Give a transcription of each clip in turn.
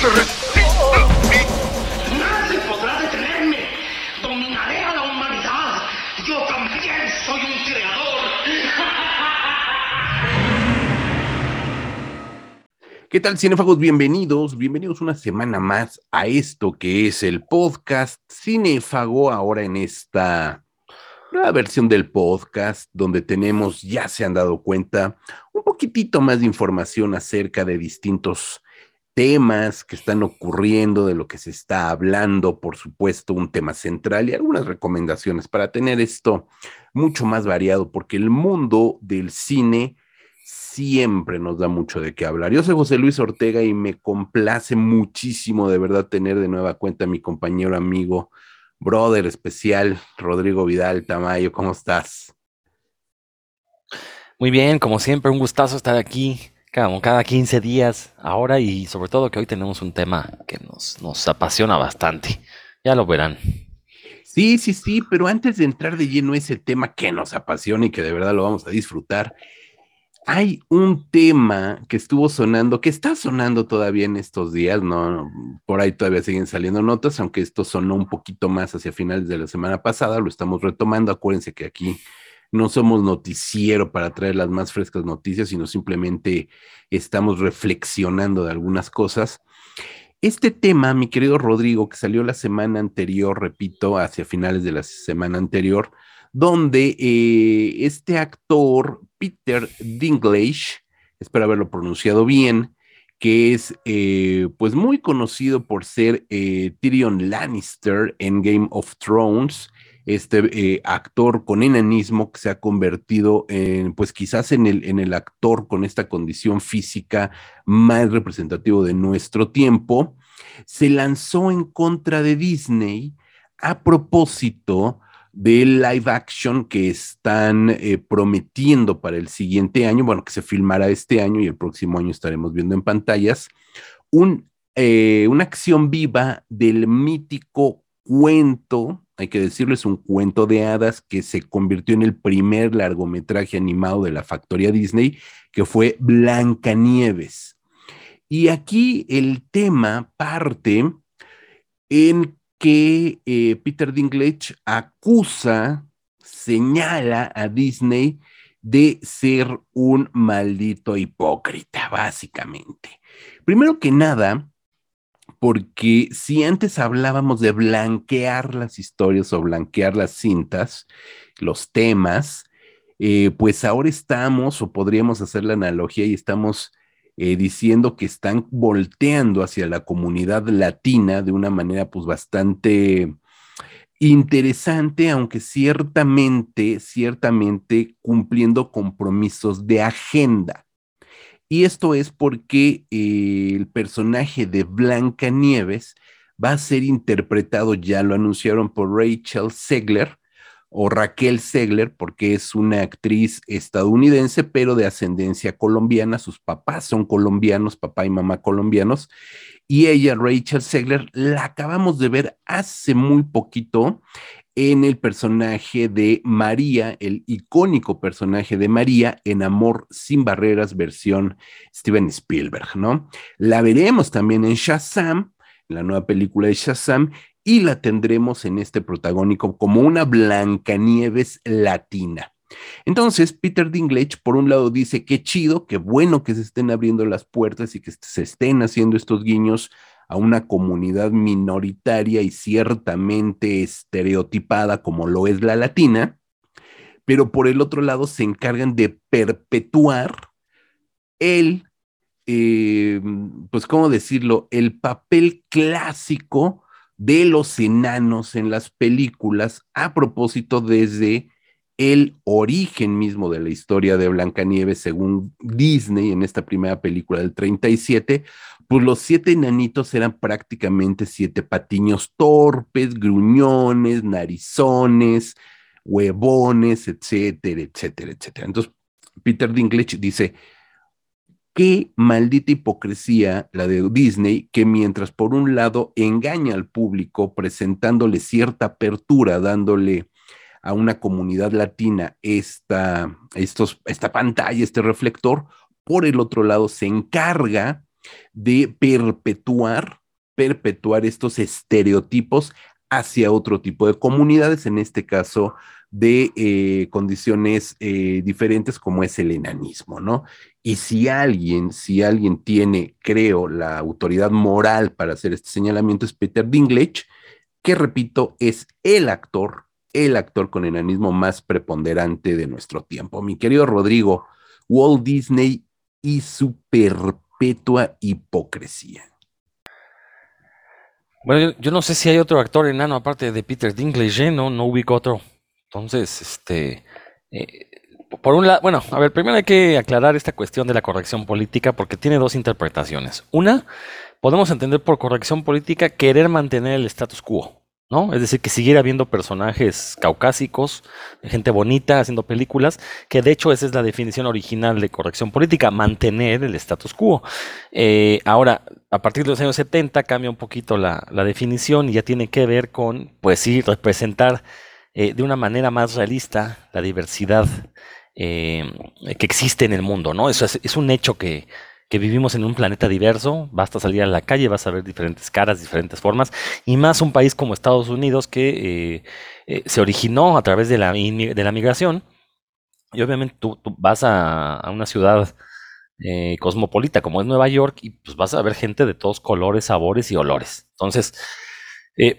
Nadie podrá detenerme. Dominaré a la humanidad. Yo también soy un creador. ¿Qué tal, cinéfagos? Bienvenidos, bienvenidos una semana más a esto que es el podcast Cinéfago, ahora en esta nueva versión del podcast, donde tenemos, ya se han dado cuenta, un poquitito más de información acerca de distintos temas que están ocurriendo, de lo que se está hablando, por supuesto, un tema central y algunas recomendaciones para tener esto mucho más variado, porque el mundo del cine siempre nos da mucho de qué hablar. Yo soy José Luis Ortega y me complace muchísimo de verdad tener de nueva cuenta a mi compañero amigo, brother especial, Rodrigo Vidal Tamayo. ¿Cómo estás? Muy bien, como siempre, un gustazo estar aquí cada, cada 15 días ahora y sobre todo que hoy tenemos un tema que nos, nos apasiona bastante. Ya lo verán. Sí, sí, sí, pero antes de entrar de lleno a ese tema que nos apasiona y que de verdad lo vamos a disfrutar, hay un tema que estuvo sonando, que está sonando todavía en estos días, ¿no? Por ahí todavía siguen saliendo notas, aunque esto sonó un poquito más hacia finales de la semana pasada, lo estamos retomando. Acuérdense que aquí no somos noticiero para traer las más frescas noticias, sino simplemente estamos reflexionando de algunas cosas. Este tema, mi querido Rodrigo, que salió la semana anterior, repito, hacia finales de la semana anterior, donde eh, este actor, Peter Dinklage, espero haberlo pronunciado bien, que es eh, pues muy conocido por ser eh, Tyrion Lannister en Game of Thrones, este eh, actor con enanismo que se ha convertido en, pues quizás en el, en el actor con esta condición física más representativo de nuestro tiempo, se lanzó en contra de Disney a propósito del live action que están eh, prometiendo para el siguiente año, bueno, que se filmará este año y el próximo año estaremos viendo en pantallas, un, eh, una acción viva del mítico cuento, hay que decirlo, es un cuento de hadas que se convirtió en el primer largometraje animado de la factoría Disney, que fue Blancanieves. Y aquí el tema parte en que eh, Peter Dinklage acusa, señala a Disney de ser un maldito hipócrita, básicamente. Primero que nada, porque si antes hablábamos de blanquear las historias o blanquear las cintas, los temas, eh, pues ahora estamos, o podríamos hacer la analogía y estamos eh, diciendo que están volteando hacia la comunidad latina de una manera pues bastante interesante, aunque ciertamente, ciertamente cumpliendo compromisos de agenda. Y esto es porque eh, el personaje de Blanca Nieves va a ser interpretado, ya lo anunciaron por Rachel Segler, o Raquel Segler, porque es una actriz estadounidense, pero de ascendencia colombiana. Sus papás son colombianos, papá y mamá colombianos. Y ella, Rachel Segler, la acabamos de ver hace muy poquito en el personaje de María, el icónico personaje de María en Amor sin Barreras, versión Steven Spielberg, ¿no? La veremos también en Shazam, en la nueva película de Shazam, y la tendremos en este protagónico como una Blancanieves latina. Entonces, Peter Dinklage, por un lado, dice qué chido, qué bueno que se estén abriendo las puertas y que se estén haciendo estos guiños a una comunidad minoritaria y ciertamente estereotipada como lo es la latina, pero por el otro lado se encargan de perpetuar el, eh, pues, ¿cómo decirlo?, el papel clásico de los enanos en las películas, a propósito desde el origen mismo de la historia de Blancanieves según Disney en esta primera película del 37, pues los siete enanitos eran prácticamente siete patiños torpes, gruñones, narizones, huevones, etcétera, etcétera, etcétera. Entonces, Peter Dinklage dice, qué maldita hipocresía la de Disney, que mientras por un lado engaña al público presentándole cierta apertura, dándole a una comunidad latina esta, estos, esta pantalla, este reflector, por el otro lado se encarga de perpetuar, perpetuar estos estereotipos hacia otro tipo de comunidades, en este caso de eh, condiciones eh, diferentes como es el enanismo, ¿no? Y si alguien, si alguien tiene, creo, la autoridad moral para hacer este señalamiento es Peter Dinklage, que repito, es el actor, el actor con enanismo más preponderante de nuestro tiempo. Mi querido Rodrigo, Walt Disney y su perpetua hipocresía. Bueno, yo, no sé si hay otro actor enano aparte de Peter Dinklage, ¿eh? no, no ubico otro. Entonces, este, eh, por un lado, bueno, a ver, primero hay que aclarar esta cuestión de la corrección política porque tiene dos interpretaciones. Una, podemos entender por corrección política querer mantener el status quo. ¿No? Es decir, que siguiera habiendo personajes caucásicos, gente bonita haciendo películas, que de hecho esa es la definición original de corrección política, mantener el status quo. Eh, ahora, a partir de los años 70 cambia un poquito la, definición y ya tiene que ver con, pues sí, representar eh, de una manera más realista la diversidad eh, que existe en el mundo, ¿no? Eso es un hecho que, que vivimos en un planeta diverso, basta salir a la calle, vas a ver diferentes caras, diferentes formas, y más un país como Estados Unidos que eh, eh, se originó a través de la, de la migración, y obviamente tú, vas a, una ciudad eh, cosmopolita como es Nueva York y pues vas a ver gente de todos colores, sabores y olores. Entonces,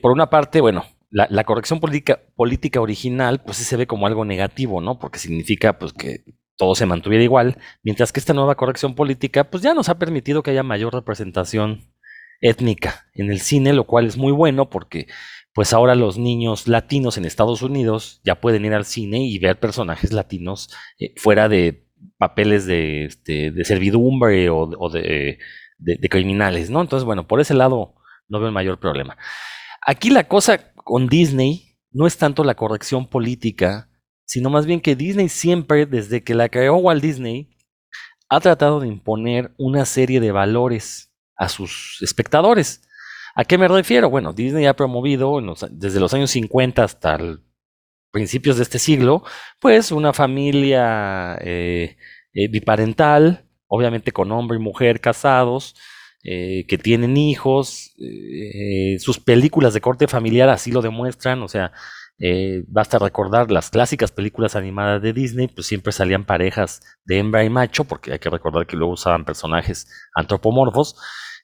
por una parte, bueno, la, corrección política, política original, pues sí se ve como algo negativo, ¿no? Porque significa pues que todo se mantuviera igual, mientras que esta nueva corrección política pues ya nos ha permitido que haya mayor representación étnica en el cine, lo cual es muy bueno porque pues ahora los niños latinos en Estados Unidos ya pueden ir al cine y ver personajes latinos eh, fuera de papeles de, este, servidumbre o, de, de, criminales, ¿no? Entonces, bueno, por ese lado no veo el mayor problema. Aquí la cosa con Disney no es tanto la corrección política, sino más bien que Disney siempre, desde que la creó Walt Disney, ha tratado de imponer una serie de valores a sus espectadores. ¿A qué me refiero? Bueno, Disney ha promovido desde los años 50 hasta principios de este siglo, pues una familia eh, eh, biparental, obviamente con hombre y mujer casados, eh, que tienen hijos, sus películas de corte familiar así lo demuestran, o sea, eh, basta recordar las clásicas películas animadas de Disney, pues siempre salían parejas de hembra y macho, porque hay que recordar que luego usaban personajes antropomorfos,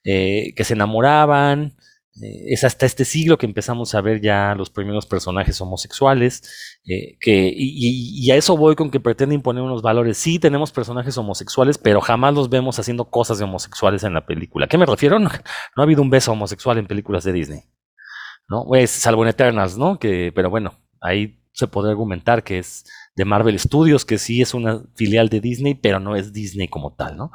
eh, que se enamoraban. Eh, es hasta este siglo que empezamos a ver ya los primeros personajes homosexuales, que, y, a eso voy con que pretende imponer unos valores. Sí tenemos personajes homosexuales, pero jamás los vemos haciendo cosas de homosexuales en la película. ¿A qué me refiero? no ha habido un beso homosexual en películas de Disney. ¿No? Pues, salvo en Eternals, ¿no? Que, pero bueno, ahí se puede argumentar que es de Marvel Studios, que sí es una filial de Disney, pero no es Disney como tal, ¿no?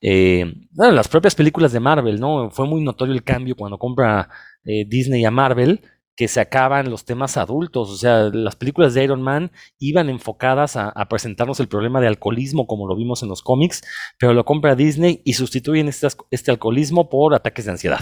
Eh, bueno, las propias películas de Marvel, ¿no? Fue muy notorio el cambio cuando compra eh, Disney a Marvel, que se acaban los temas adultos, o sea, las películas de Iron Man iban enfocadas a, presentarnos el problema de alcoholismo como lo vimos en los cómics, pero lo compra Disney y sustituyen este, este alcoholismo por ataques de ansiedad,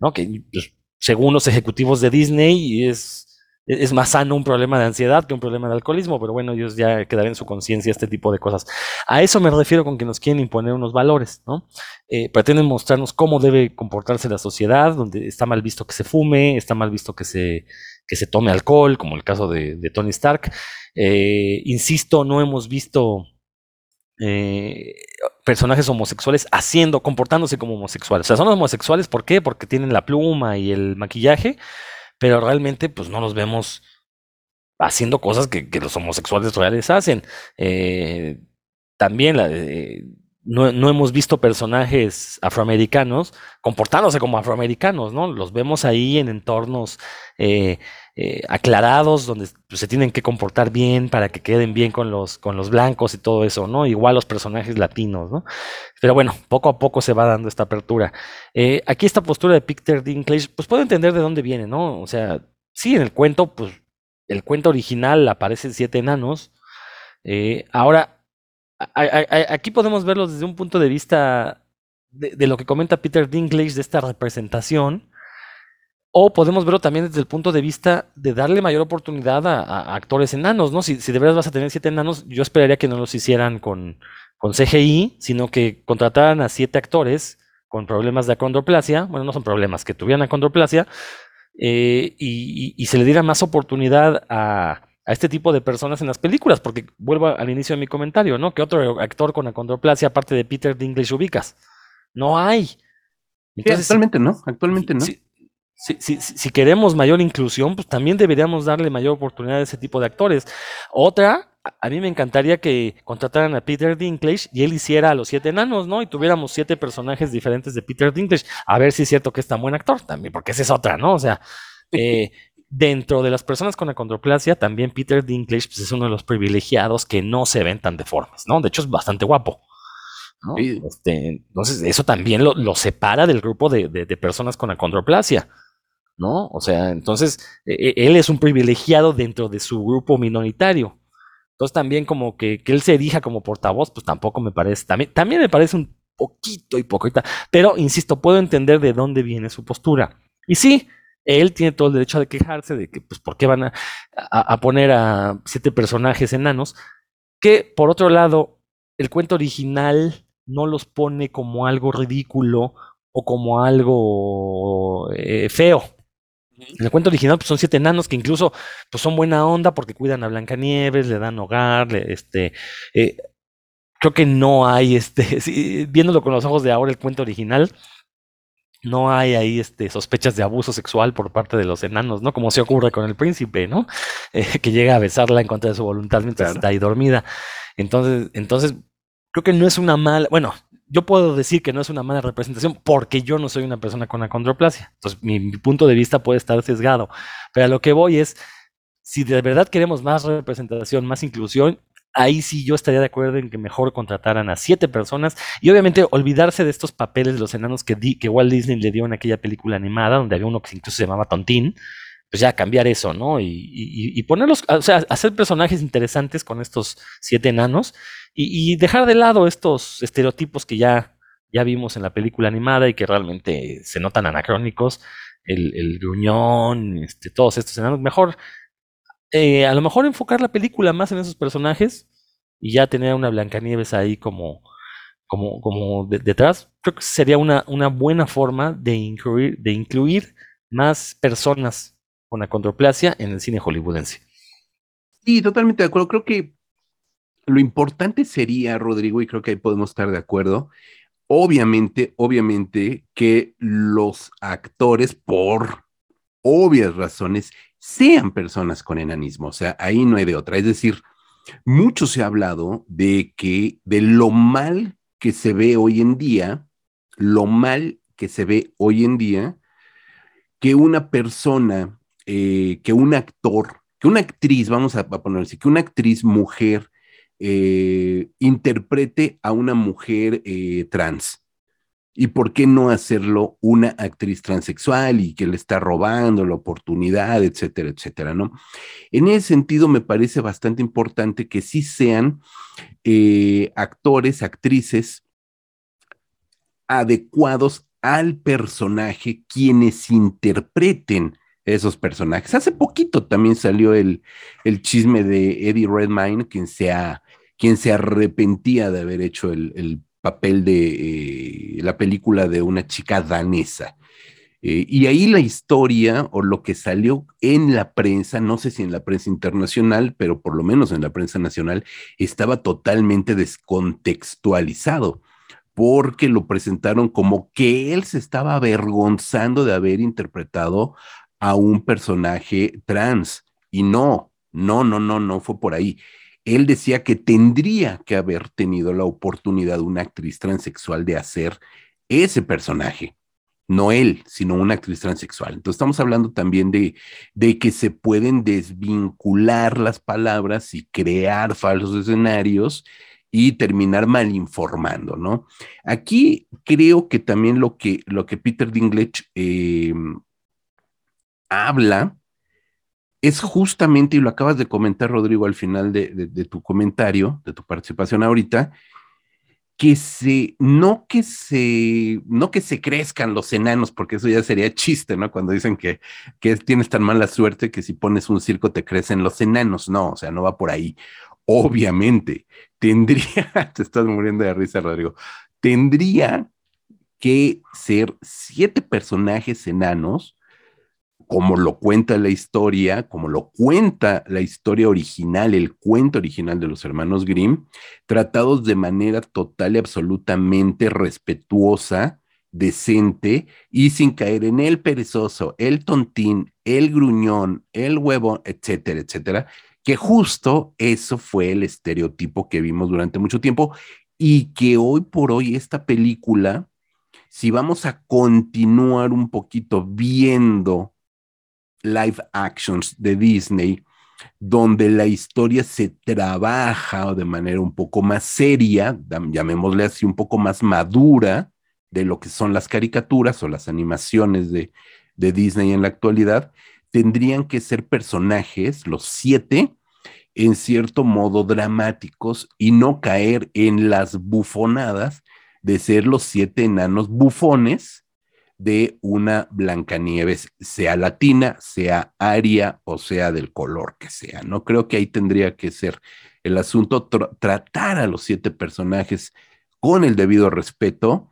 ¿no? Que pues, según los ejecutivos de Disney, es, es más sano un problema de ansiedad que un problema de alcoholismo, pero bueno, ellos ya quedarán en su conciencia este tipo de cosas. A eso me refiero con que nos quieren imponer unos valores, ¿no? Eh, pretenden mostrarnos cómo debe comportarse la sociedad, donde está mal visto que se fume, está mal visto que se, que se tome alcohol, como el caso de, Tony Stark. Eh, insisto, no hemos visto eh, personajes homosexuales haciendo, comportándose como homosexuales. O sea, son homosexuales, ¿por qué? Porque tienen la pluma y el maquillaje, pero realmente pues no los vemos haciendo cosas que, los homosexuales reales hacen. Eh, también la, no, no, hemos visto personajes afroamericanos comportándose como afroamericanos, ¿no? Los vemos ahí en entornos eh, eh, aclarados, donde se tienen que comportar bien para que queden bien con los, con los blancos y todo eso, ¿no? Igual los personajes latinos, ¿no? Pero bueno, poco a poco se va dando esta apertura. Eh, aquí esta postura de Peter Dinklage, pues puedo entender de dónde viene, ¿no? O sea, sí, en el cuento, pues el cuento original aparecen siete enanos. ahora, aquí podemos verlo desde un punto de vista de, lo que comenta Peter Dinklage de esta representación, o podemos verlo también desde el punto de vista de darle mayor oportunidad a, actores enanos, ¿no? Si, de verdad vas a tener siete enanos, yo esperaría que no los hicieran con, con CGI, sino que contrataran a siete actores con problemas de acondroplasia, bueno, no son problemas, que tuvieran acondroplasia, eh, y, se le diera más oportunidad a, a este tipo de personas en las películas, porque vuelvo al inicio de mi comentario, ¿no? ¿Qué otro actor con acondroplasia aparte de Peter Dinklage ubicas? No hay. actualmente no, actualmente no. Si, queremos mayor inclusión, pues también deberíamos darle mayor oportunidad a ese tipo de actores. Otra, a mí me encantaría que contrataran a Peter Dinklage y él hiciera a los siete enanos, ¿no? Y tuviéramos siete personajes diferentes de Peter Dinklage. A ver si es cierto que es tan buen actor también, porque esa es otra, ¿no? O sea, eh, Dentro de las personas con acondroplasia, también Peter Dinklage pues, es uno de los privilegiados que no se ven tan deformes, ¿no? De hecho, es bastante guapo. Este, entonces, eso también lo, separa del grupo de, personas con acondroplasia, ¿no? O sea, entonces, e, e, él es un privilegiado dentro de su grupo minoritario. Entonces, también como que, que él se erija como portavoz, pues tampoco me parece, también, también me parece un poquito hipócrita, pero insisto, puedo entender de dónde viene su postura. Y sí, él tiene todo el derecho de quejarse de que, pues, ¿por qué van a, poner a siete personajes enanos? Que, por otro lado, el cuento original no los pone como algo ridículo o como algo eh, feo. En el cuento original pues, son siete enanos que incluso pues, son buena onda porque cuidan a Blancanieves, le dan hogar, este, eh, creo que no hay, este, viéndolo con los ojos de ahora el cuento original, no hay ahí este, sospechas de abuso sexual por parte de los enanos, ¿no? Como se ocurre con el príncipe, ¿no? Eh, que llega a besarla en contra de su voluntad mientras está ahí dormida. Entonces, entonces, creo que no es una mala, bueno, yo puedo decir que no es una mala representación porque yo no soy una persona con acondroplasia. Entonces, mi, punto de vista puede estar sesgado. Pero a lo que voy es, si de verdad queremos más representación, más inclusión, ahí sí yo estaría de acuerdo en que mejor contrataran a siete personas y obviamente olvidarse de estos papeles de los enanos que, que Walt Disney le dio en aquella película animada, donde había uno que incluso se llamaba Tontín, pues ya cambiar eso, ¿no? Y, ponerlos, o sea, hacer personajes interesantes con estos siete enanos y, dejar de lado estos estereotipos que ya, ya vimos en la película animada y que realmente se notan anacrónicos, el, el gruñón, este, todos estos enanos, mejor eh, a lo mejor enfocar la película más en esos personajes y ya tener a una Blancanieves ahí como, como, como detrás, creo que sería una, una buena forma de incluir, de incluir más personas con acondroplasia en el cine hollywoodense. Sí, totalmente de acuerdo. Creo que lo importante sería, Rodrigo, y creo que ahí podemos estar de acuerdo, obviamente, obviamente que los actores, por obvias razones, sean personas con enanismo. O sea, ahí no hay de otra. Es decir, mucho se ha hablado de que de lo mal que se ve hoy en día, lo mal que se ve hoy en día, que una persona, eh, que un actor, que una actriz, vamos a, poner así, que una actriz mujer eh, interprete a una mujer eh, trans. ¿Y por qué no hacerlo una actriz transexual y que le está robando la oportunidad, etcétera, etcétera, ¿no? En ese sentido, me parece bastante importante que sí sean actores, actrices adecuados al personaje quienes interpreten esos personajes. Hace poquito también salió el, el chisme de Eddie Redmayne, quien se, quien se arrepentía de haber hecho el, el papel de eh, la película de una chica danesa. Eh, y ahí la historia o lo que salió en la prensa, no sé si en la prensa internacional, pero por lo menos en la prensa nacional, estaba totalmente descontextualizado, porque lo presentaron como que él se estaba avergonzando de haber interpretado a un personaje trans. Y no, no, no, no, no fue por ahí él decía que tendría que haber tenido la oportunidad una actriz transexual de hacer ese personaje. No él, sino una actriz transexual. Entonces estamos hablando también de, de que se pueden desvincular las palabras y crear falsos escenarios y terminar mal informando, ¿no? Aquí creo que también lo que, lo que Peter Dinklage eh, habla es justamente, y lo acabas de comentar, Rodrigo, al final de, tu comentario, de tu participación ahorita, que se, no que se, no que se crezcan los enanos, porque eso ya sería chiste, ¿no? Cuando dicen que, que tienes tan mala suerte que si pones un circo te crecen los enanos, no, o sea, no va por ahí. Obviamente, tendría, te estás muriendo de risa, Rodrigo, tendría que ser siete personajes enanos como lo cuenta la historia, como lo cuenta la historia original, el cuento original de los hermanos Grimm, tratados de manera total y absolutamente respetuosa, decente y sin caer en el perezoso, el tontín, el gruñón, el huevo, etcétera, etcétera, que justo eso fue el estereotipo que vimos durante mucho tiempo y que hoy por hoy esta película, si vamos a continuar un poquito viendo live actions de Disney, donde la historia se trabaja de manera un poco más seria, llamémosle así, un poco más madura de lo que son las caricaturas o las animaciones de, de Disney en la actualidad, tendrían que ser personajes, los siete, en cierto modo dramáticos y no caer en las bufonadas de ser los siete enanos bufones de una Blancanieves, sea latina, sea aria o sea del color que sea. No creo que ahí tendría que ser el asunto, tratar a los siete personajes con el debido respeto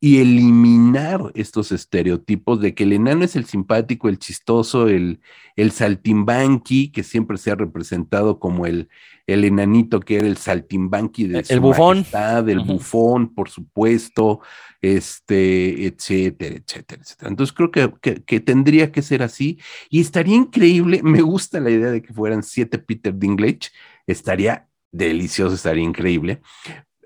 y eliminar estos estereotipos de que el enano es el simpático, el chistoso, el, el saltimbanqui, que siempre se ha representado como el, el enanito que era el saltimbanqui de el bufón, del bufón, por supuesto, este, etcétera, etcétera, etcétera. Entonces creo que, que, tendría que ser así y estaría increíble, me gusta la idea de que fueran siete Peter Dinklage, estaría delicioso, estaría increíble,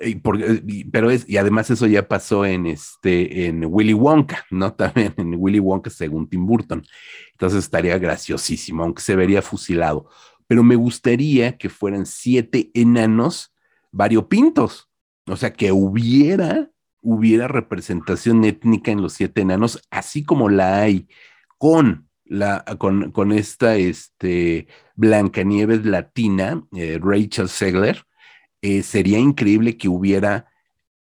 y pero es, y además eso ya pasó en este, en Willy Wonka, ¿no? También en Willy Wonka según Tim Burton. Entonces estaría graciosísimo, aunque se vería fusilado. Pero me gustaría que fueran siete enanos variopintos. O sea, que hubiera, hubiera representación étnica en los siete enanos, así como la hay con la, con, con esta este, Blancanieves latina, eh, Rachel Segler, eh, sería increíble que hubiera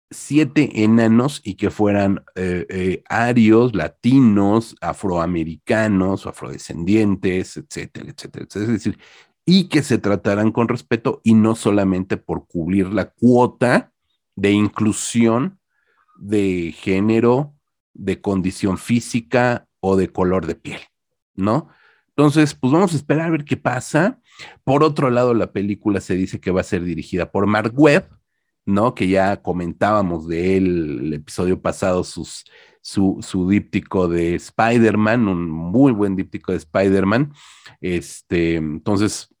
siete enanos y que fueran eh, eh, arios, latinos, afroamericanos, afrodescendientes, etcétera, etcétera, etcétera. Es decir, y que se trataran con respeto y no solamente por cubrir la cuota de inclusión de género, de condición física o de color de piel, ¿no? Entonces, pues vamos a esperar a ver qué pasa. Por otro lado, la película se dice que va a ser dirigida por Mark Webb, ¿no? Que ya comentábamos de él el episodio pasado, sus, su, su díptico de Spider-Man, un muy buen díptico de Spider-Man. Este, entonces,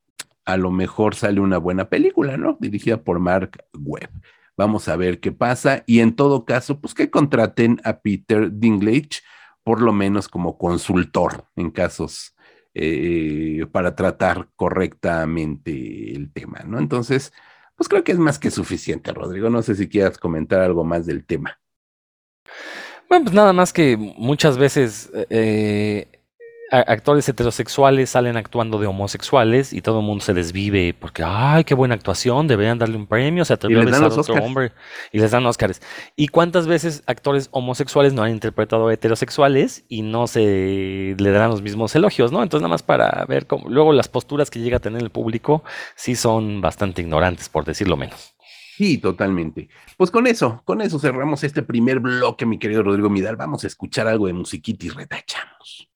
a lo mejor sale una buena película, ¿no? Dirigida por Mark Webb. Vamos a ver qué pasa. Y en todo caso, pues que contraten a Peter Dinklage, por lo menos como consultor en casos eh, para tratar correctamente el tema, ¿no? Entonces, pues creo que es más que suficiente, Rodrigo. No sé si quieras comentar algo más del tema. Bueno, pues nada más que muchas veces eh, actores heterosexuales salen actuando de homosexuales y todo el mundo se desvive porque, ay, qué buena actuación, deberían darle un premio, se atrevió a besar a otro hombre y les dan Oscars. ¿Y cuántas veces actores homosexuales no han interpretado heterosexuales y no se le dan los mismos elogios, ¿no? Entonces nada más para ver cómo, luego las posturas que llega a tener el público sí son bastante ignorantes, por decirlo menos. Sí, totalmente. Pues con eso, con eso cerramos este primer bloque, mi querido Rodrigo Midal. Vamos a escuchar algo de musiquita y retachamos.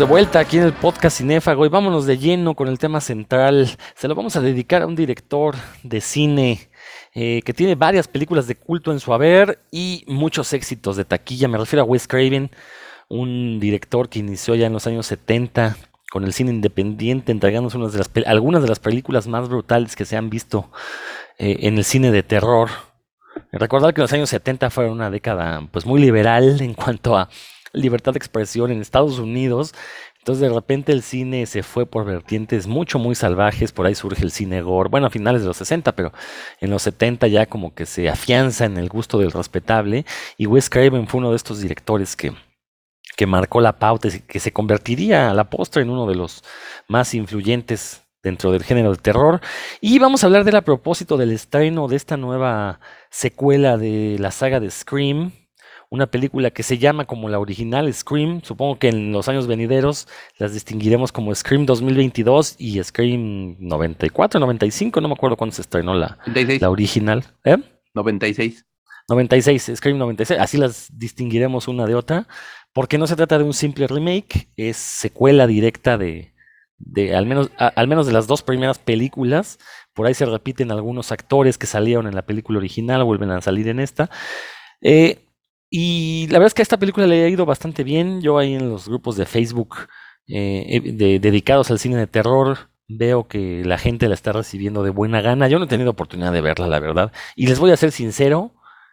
De vuelta aquí en el podcast Cinéfago y vámonos de lleno con el tema central. Se lo vamos a dedicar a un director de cine eh, que tiene varias películas de culto en su haber y muchos éxitos de taquilla. Me refiero a Wes Craven, un director que inició ya en los años 70 con el cine independiente, entregándonos unas de las algunas de las películas más brutales que se han visto eh, en el cine de terror. Recordar que los años 70 fueron una década pues muy liberal en cuanto a libertad de expresión en Estados Unidos. Entonces de repente el cine se fue por vertientes mucho, muy salvajes. Por ahí surge el cine gore. Bueno, a finales de los 60, pero en los 70 ya como que se afianza en el gusto del respetable. Y Wes Craven fue uno de estos directores que, que marcó la pauta y que se convertiría a la postre en uno de los más influyentes dentro del género de terror. Y vamos a hablar de él a propósito del estreno de esta nueva secuela de la saga de Scream, una película que se llama como la original Scream. Supongo que en los años venideros las distinguiremos como Scream 2022 y Scream 94, 95, no me acuerdo cuándo se estrenó la, la original. ¿Eh? 96. 96, Scream 96, así las distinguiremos una de otra, porque no se trata de un simple remake, es secuela directa de, de al, menos, al menos de las dos primeras películas. Por ahí se repiten algunos actores que salieron en la película original, vuelven a salir en esta. Eh, y la verdad es que a esta película le ha ido bastante bien. Yo ahí en los grupos de Facebook eh, dedicados al cine de terror veo que la gente la está recibiendo de buena gana. Yo no he tenido oportunidad de verla, la verdad. Y les voy a ser sincero,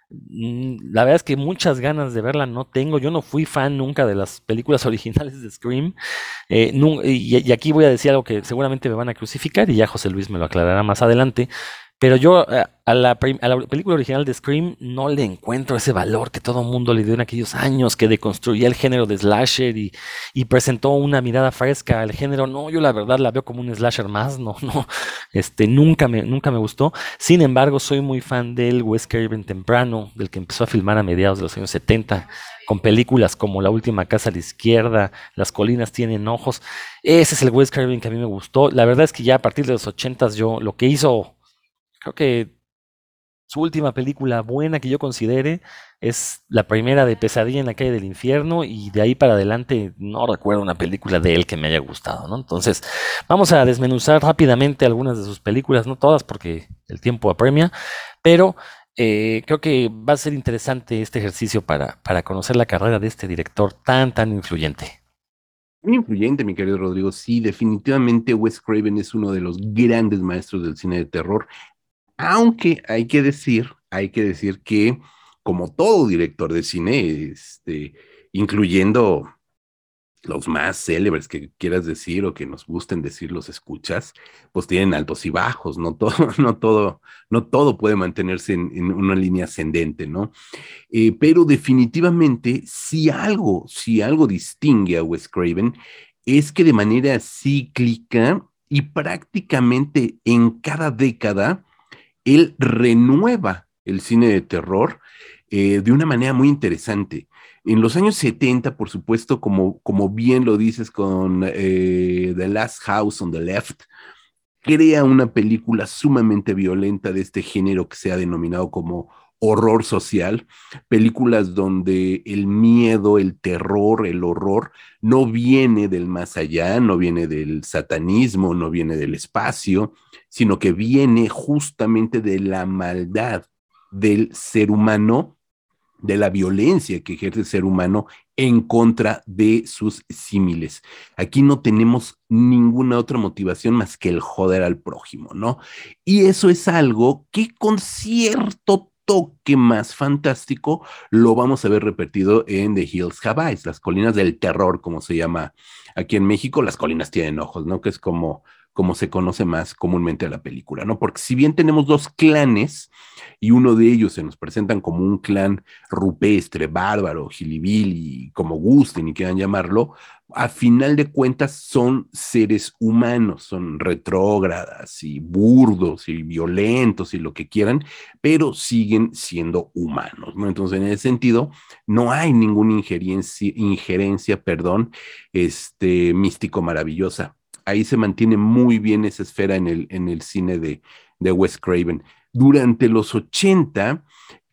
mm, la verdad es que muchas ganas de verla no tengo. Yo no fui fan nunca de las películas originales de Scream. Eh, y, aquí voy a decir algo que seguramente me van a crucificar y ya José Luis me lo aclarará más adelante. Pero yo eh, a la, película original de Scream no le encuentro ese valor que todo el mundo le dio en aquellos años, que deconstruía el género de slasher y, presentó una mirada fresca al género. No, yo la verdad la veo como un slasher más, no, no, este, nunca me, nunca me gustó. Sin embargo, soy muy fan del Wes Craven temprano, del que empezó a filmar a mediados de los años 70, con películas como La última casa a la izquierda, Las colinas tienen ojos. Ese es el Wes Craven que a mí me gustó. La verdad es que ya a partir de los 80 yo lo que hizo creo que su última película buena que yo considere es la primera de Pesadilla en la calle del infierno y de ahí para adelante no recuerdo una película de él que me haya gustado, ¿no? Entonces, vamos a desmenuzar rápidamente algunas de sus películas, no todas porque el tiempo apremia, pero eh, creo que va a ser interesante este ejercicio para, para conocer la carrera de este director tan, tan influyente. Muy influyente, mi querido Rodrigo. Sí, definitivamente Wes Craven es uno de los grandes maestros del cine de terror. Aunque hay que decir, hay que decir que como todo director de cine, este, incluyendo los más célebres que quieras decir o que nos gusten decir los escuchas, pues tienen altos y bajos, no todo, no todo, no todo puede mantenerse en, una línea ascendente, ¿no? Eh, pero definitivamente, si algo, si algo distingue a Wes Craven, es que de manera cíclica y prácticamente en cada década, él renueva el cine de terror eh, de una manera muy interesante. En los años 70, por supuesto, como, como bien lo dices con eh, The Last House on the Left, crea una película sumamente violenta de este género que se ha denominado como horror social, películas donde el miedo, el terror, el horror no viene del más allá, no viene del satanismo, no viene del espacio, sino que viene justamente de la maldad del ser humano, de la violencia que ejerce el ser humano en contra de sus símiles. Aquí no tenemos ninguna otra motivación más que el joder al prójimo, ¿no? Y eso es algo que con cierto toque más fantástico, lo vamos a ver repetido en The Hills Have Eyes, las colinas del terror, como se llama aquí en México. Las colinas tienen ojos, ¿no? Que es como, como se conoce más comúnmente a la película, ¿no? Porque si bien tenemos dos clanes y uno de ellos se nos presentan como un clan rupestre, bárbaro, y como gusten y quieran llamarlo, a final de cuentas son seres humanos, son retrógradas y burdos y violentos y lo que quieran, pero siguen siendo humanos, ¿no? Entonces, en ese sentido, no hay ninguna injerencia, injerencia perdón, este, místico maravillosa. Ahí se mantiene muy bien esa esfera en el, en el cine de, de Wes Craven. Durante los 80,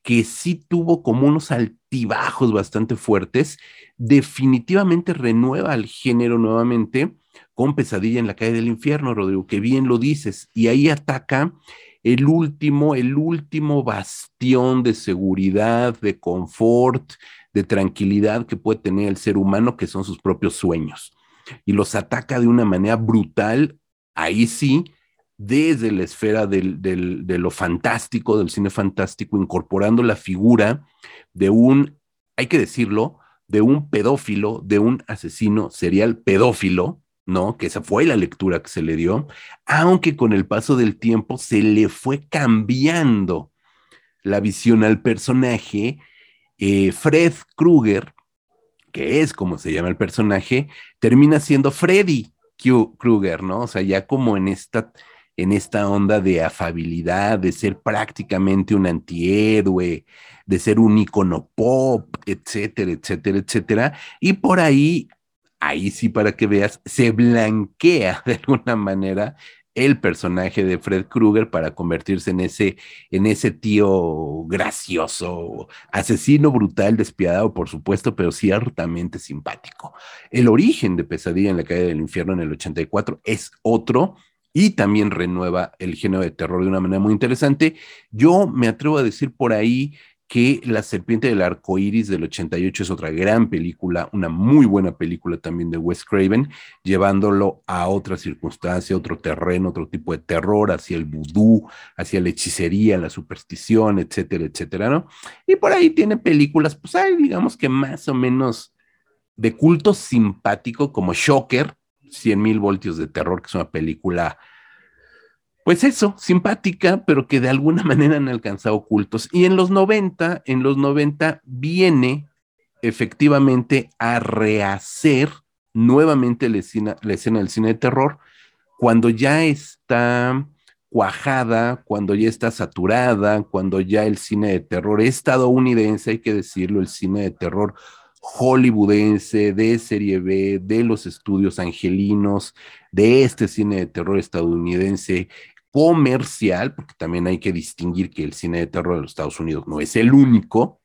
que sí tuvo como unos altibajos bastante fuertes, definitivamente renueva al género nuevamente con Pesadilla en la calle del infierno, Rodrigo, que bien lo dices, y ahí ataca el último, el último bastión de seguridad, de confort, de tranquilidad que puede tener el ser humano, que son sus propios sueños. Y los ataca de una manera brutal, ahí sí, desde la esfera del, de lo fantástico, del cine fantástico, incorporando la figura de un, hay que decirlo, de un pedófilo, de un asesino serial pedófilo, ¿no? Que esa fue la lectura que se le dio, aunque con el paso del tiempo se le fue cambiando la visión al personaje. Eh, Fred Krueger, que es como se llama el personaje, termina siendo Freddy Krueger, ¿no? O sea, ya como en esta, en esta onda de afabilidad, de ser prácticamente un antihéroe, de ser un icono pop, etcétera, etcétera, etcétera. Y por ahí ahí sí para que veas, se blanquea de alguna manera el personaje de Fred Krueger para convertirse en ese, en ese tío gracioso, asesino brutal, despiadado, por supuesto, pero ciertamente simpático. El origen de Pesadilla en la calle del infierno en el 84 es otro y también renueva el género de terror de una manera muy interesante. Yo me atrevo a decir por ahí que La Serpiente del Arco Iris del 88 es otra gran película, una muy buena película también de Wes Craven, llevándolo a otra circunstancia, otro terreno, otro tipo de terror, hacia el vudú, hacia la hechicería, la superstición, etcétera, etcétera, ¿no? Y por ahí tiene películas, pues hay, digamos que más o menos de culto simpático, como Shocker, 100 mil voltios de terror, que es una película pues eso, simpática, pero que de alguna manera han alcanzado cultos. Y en los 90, en los 90 viene efectivamente a rehacer nuevamente la escena, la escena del cine de terror, cuando ya está cuajada, cuando ya está saturada, cuando ya el cine de terror estadounidense, hay que decirlo, el cine de terror hollywoodense, de serie B, de los estudios angelinos, de este cine de terror estadounidense comercial, porque también hay que distinguir que el cine de terror de los Estados Unidos no es el único,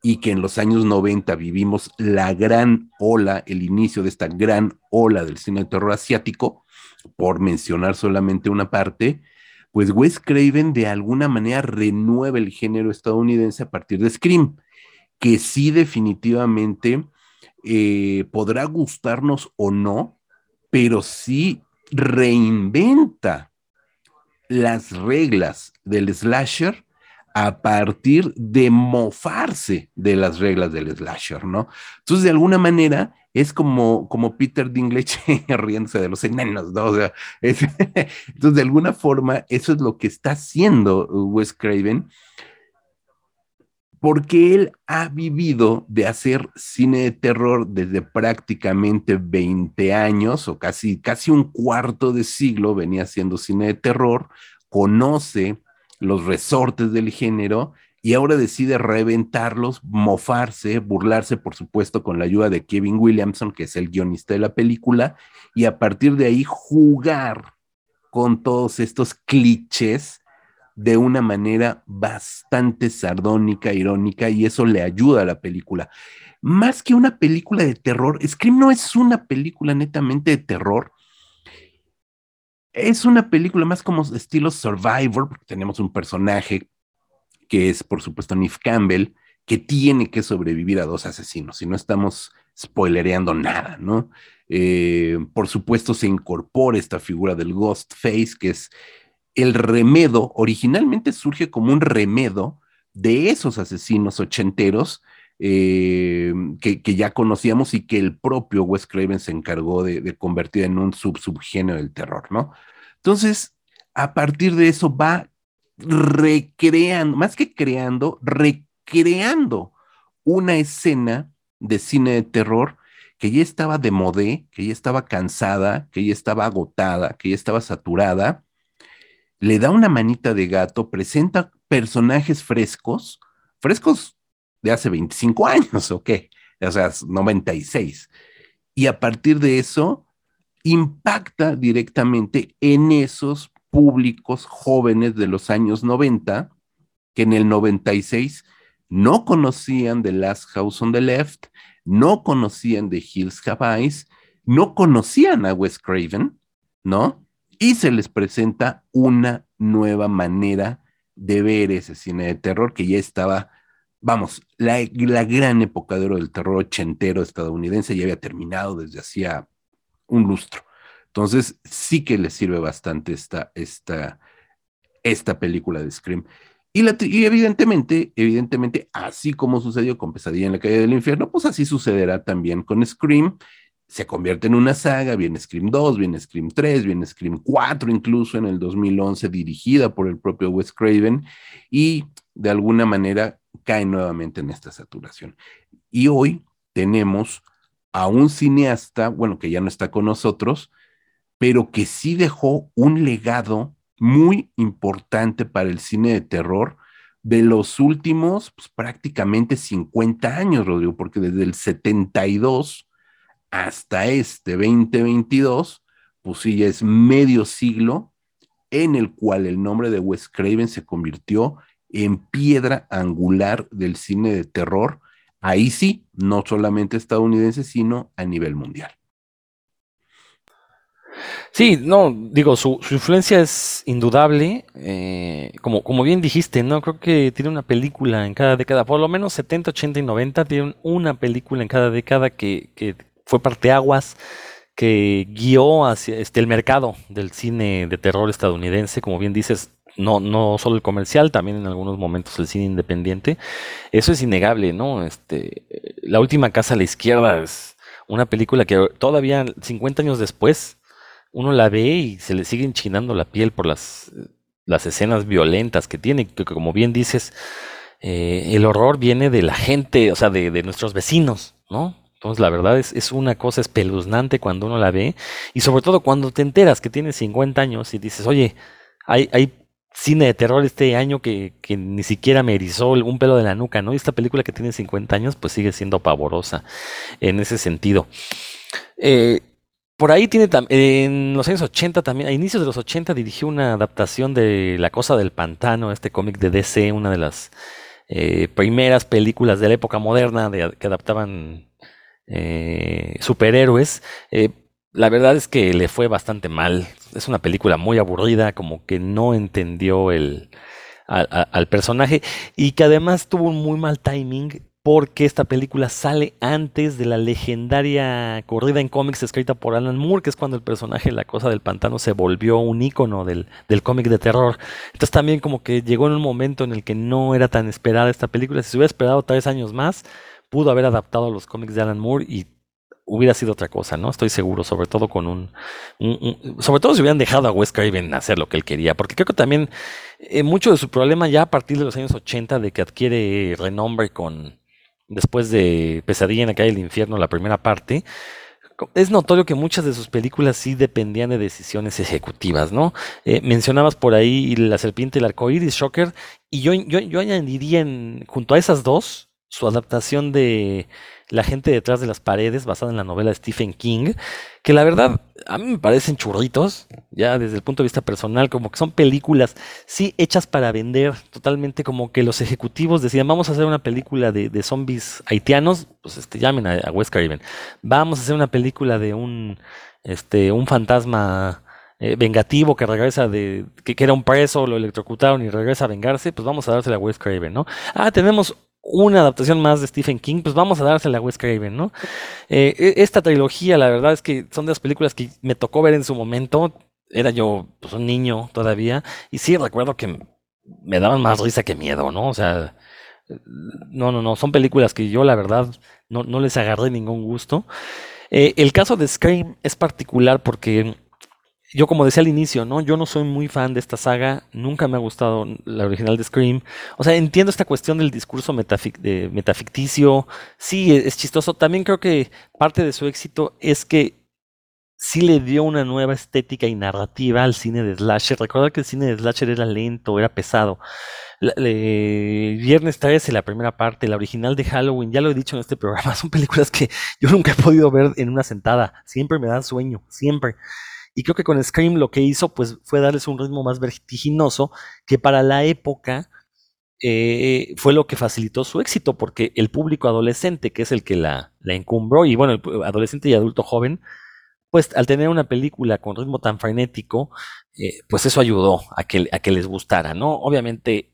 y que en los años 90 vivimos la gran ola, el inicio de esta gran ola del cine de terror asiático, por mencionar solamente una parte, pues Wes Craven de alguna manera renueva el género estadounidense a partir de Scream, que sí definitivamente eh, podrá gustarnos o no, pero sí reinventa las reglas del slasher a partir de mofarse de las reglas del slasher, ¿no? Entonces, de alguna manera, es como, como Peter Dinklage riéndose de los enanos, ¿no? O sea, entonces, de alguna forma, eso es lo que está haciendo Wes Craven, porque él ha vivido de hacer cine de terror desde prácticamente 20 años o casi, casi un cuarto de siglo venía haciendo cine de terror, conoce los resortes del género y ahora decide reventarlos, mofarse, burlarse, por supuesto, con la ayuda de Kevin Williamson, que es el guionista de la película, y a partir de ahí jugar con todos estos clichés de una manera bastante sardónica, irónica, y eso le ayuda a la película. Más que una película de terror, Scream no es una película netamente de terror, es una película más como estilo Survivor, porque tenemos un personaje que es, por supuesto, Nif Campbell, que tiene que sobrevivir a dos asesinos, y no estamos spoilereando nada, ¿no? Eh, por supuesto, se incorpora esta figura del Ghost Face, que es el remedo, originalmente surge como un remedo de esos asesinos ochenteros eh, que, ya conocíamos y que el propio Wes Craven se encargó de, convertir en un sub subgénero del terror, ¿no? Entonces, a partir de eso va recreando, más que creando, recreando una escena de cine de terror que ya estaba de modé, que ya estaba cansada, que ya estaba agotada, que ya estaba saturada le da una manita de gato, presenta personajes frescos, frescos de hace 25 años, ¿o qué? O sea, 96. Y a partir de eso, impacta directamente en esos públicos jóvenes de los años 90, que en el 96 no conocían The Last House on the Left, no conocían The Hills Have Eyes, no conocían a Wes Craven, ¿no? Y se les presenta una nueva manera de ver ese cine de terror que ya estaba, vamos, la, gran época de del terror ochentero estadounidense ya había terminado desde hacía un lustro. Entonces, sí que les sirve bastante esta, esta, esta película de Scream. Y, y, evidentemente, evidentemente, así como sucedió con Pesadilla en la calle del infierno, pues así sucederá también con Scream. Se convierte en una saga, viene Scream 2, viene Scream 3, viene Scream 4 incluso en el 2011, dirigida por el propio Wes Craven, y de alguna manera cae nuevamente en esta saturación. Y hoy tenemos a un cineasta, bueno, que ya no está con nosotros, pero que sí dejó un legado muy importante para el cine de terror de los últimos pues, prácticamente 50 años, Rodrigo, porque desde el 72 hasta este 2022, pues sí, ya es medio siglo en el cual el nombre de Wes Craven se convirtió en piedra angular del cine de terror, ahí sí, no solamente estadounidense, sino a nivel mundial. Sí, no, digo, su, su influencia es indudable. eh, como, como bien dijiste, ¿no? Creo que tiene una película en cada década, por lo menos 70, 80 y 90, tiene una película en cada década que fue parteaguas, que guió hacia este, el mercado del cine de terror estadounidense, como bien dices, no, no solo el comercial, también en algunos momentos el cine independiente. Eso es innegable, ¿no? Este, La última casa a la izquierda es una película que todavía 50 años después uno la ve y se le sigue enchinando la piel por las, las escenas violentas que tiene, que como bien dices, eh, el horror viene de la gente, o sea, de, de nuestros vecinos, ¿no? Entonces, la verdad es, es una cosa espeluznante cuando uno la ve, y sobre todo cuando te enteras que tienes 50 años y dices, oye, hay, hay cine de terror este año que, que ni siquiera me erizó un pelo de la nuca, ¿no? Y esta película que tiene 50 años, pues sigue siendo pavorosa en ese sentido. Eh, por ahí tiene en los años 80 también, a inicios de los 80 dirigió una adaptación de La Cosa del Pantano, este cómic de DC, una de las eh, primeras películas de la época moderna de, que adaptaban eh, superhéroes. Eh, la verdad es que le fue bastante mal. Es una película muy aburrida, como que no entendió el, al, personaje y que además tuvo un muy mal timing porque esta película sale antes de la legendaria corrida en cómics escrita por Alan Moore, que es cuando el personaje La Cosa del Pantano se volvió un ícono del, del cómic de terror. Entonces también como que llegó en un momento en el que no era tan esperada esta película. Si se hubiera esperado tres años más, pudo haber adaptado los cómics de Alan Moore y hubiera sido otra cosa, ¿no? Estoy seguro, sobre todo con un, sobre todo si hubieran dejado a Wes Craven hacer lo que él quería, porque creo que también eh, mucho de su problema ya a partir de los años 80 de que adquiere renombre con después de Pesadilla en la calle del infierno, la primera parte, es notorio que muchas de sus películas sí dependían de decisiones ejecutivas, ¿no? Eh, mencionabas por ahí La serpiente el arcoíris, Shocker, y yo, yo, yo añadiría en, junto a esas dos su adaptación de La gente detrás de las paredes, basada en la novela de Stephen King, que la verdad a mí me parecen churritos, ya desde el punto de vista personal, como que son películas, sí, hechas para vender, totalmente como que los ejecutivos decían, vamos a hacer una película de, zombies haitianos, pues este, llamen a, a Wes Craven, vamos a hacer una película de un, este, un fantasma eh, vengativo que regresa de, que, que, era un preso, lo electrocutaron y regresa a vengarse, pues vamos a dársela a Wes Craven, ¿no? Ah, tenemos una adaptación más de Stephen King, pues vamos a dársela a Wes Craven, ¿no? Eh, esta trilogía, la verdad es que son de las películas que me tocó ver en su momento. Era yo pues, un niño todavía, y sí recuerdo que me daban más risa que miedo, ¿no? O sea, no, no, no, son películas que yo la verdad no, no les agarré ningún gusto. Eh, el caso de Scream es particular porque yo como decía al inicio, ¿no? Yo no soy muy fan de esta saga, nunca me ha gustado la original de Scream. O sea, entiendo esta cuestión del discurso metaficticio, sí, es, es, chistoso. También creo que parte de su éxito es que sí le dio una nueva estética y narrativa al cine de slasher. Recordar que el cine de slasher era lento, era pesado. La, le, Viernes 13, la primera parte, la original de Halloween, ya lo he dicho en este programa, son películas que yo nunca he podido ver en una sentada. Siempre me dan sueño, siempre. Y creo que con Scream lo que hizo pues fue darles un ritmo más vertiginoso que para la época eh, fue lo que facilitó su éxito, porque el público adolescente, que es el que la, la encumbró, y bueno, el adolescente y adulto joven, pues al tener una película con ritmo tan frenético, eh, pues eso ayudó a que, a que les gustara, ¿no? Obviamente,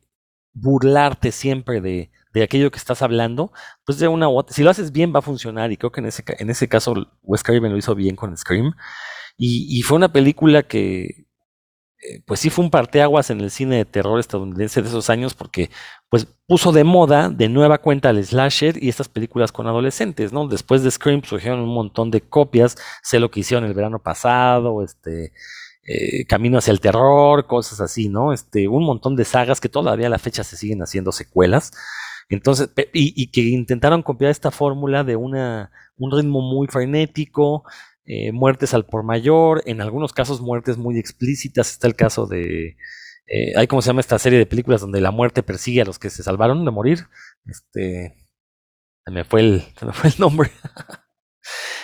burlarte siempre de, de aquello que estás hablando, pues de una u otra, si lo haces bien va a funcionar, y creo que en ese, en ese caso Wes Craven lo hizo bien con Scream, y, y fue una película que, eh, pues sí fue un parteaguas en el cine de terror estadounidense de esos años porque pues puso de moda de nueva cuenta el slasher y estas películas con adolescentes, ¿no? Después de Scream surgieron un montón de copias, sé lo que hicieron el verano pasado, este eh, Camino hacia el terror, cosas así, ¿no? Este, un montón de sagas que todavía a la fecha se siguen haciendo secuelas. Entonces, y, y que intentaron copiar esta fórmula de una, un ritmo muy frenético, eh, muertes al por mayor, en algunos casos muertes muy explícitas. Está el caso de. Eh, hay como se llama esta serie de películas donde la muerte persigue a los que se salvaron de morir. Este. Se me fue el, se me fue el nombre.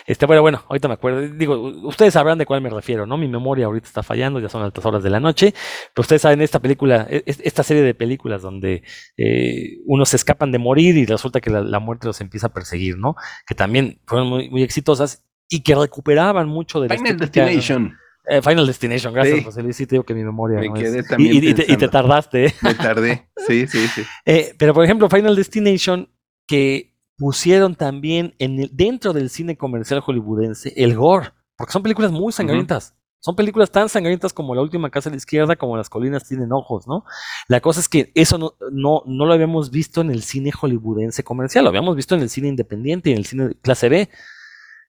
Este, bueno, bueno, ahorita me acuerdo. Digo, ustedes sabrán de cuál me refiero, ¿no? Mi memoria ahorita está fallando, ya son altas horas de la noche. Pero ustedes saben esta película, e, esta serie de películas donde eh, unos se escapan de morir y resulta que la, la, muerte los empieza a perseguir, ¿no? Que también fueron muy, muy exitosas y que recuperaban mucho de la Final Destination. Eh, Final Destination, gracias, sí. José Luis. Sí, te digo que mi memoria. Me no quedé es. también y, y, te, y, te, tardaste. ¿eh? Me tardé, sí, sí, sí. Eh, pero, por ejemplo, Final Destination, que pusieron también en el, dentro del cine comercial hollywoodense el gore, porque son películas muy sangrientas. Uh -huh. Son películas tan sangrientas como La Última Casa a la Izquierda, como Las Colinas Tienen Ojos, ¿no? La cosa es que eso no, no, no lo habíamos visto en el cine hollywoodense comercial, lo habíamos visto en el cine independiente y en el cine clase B.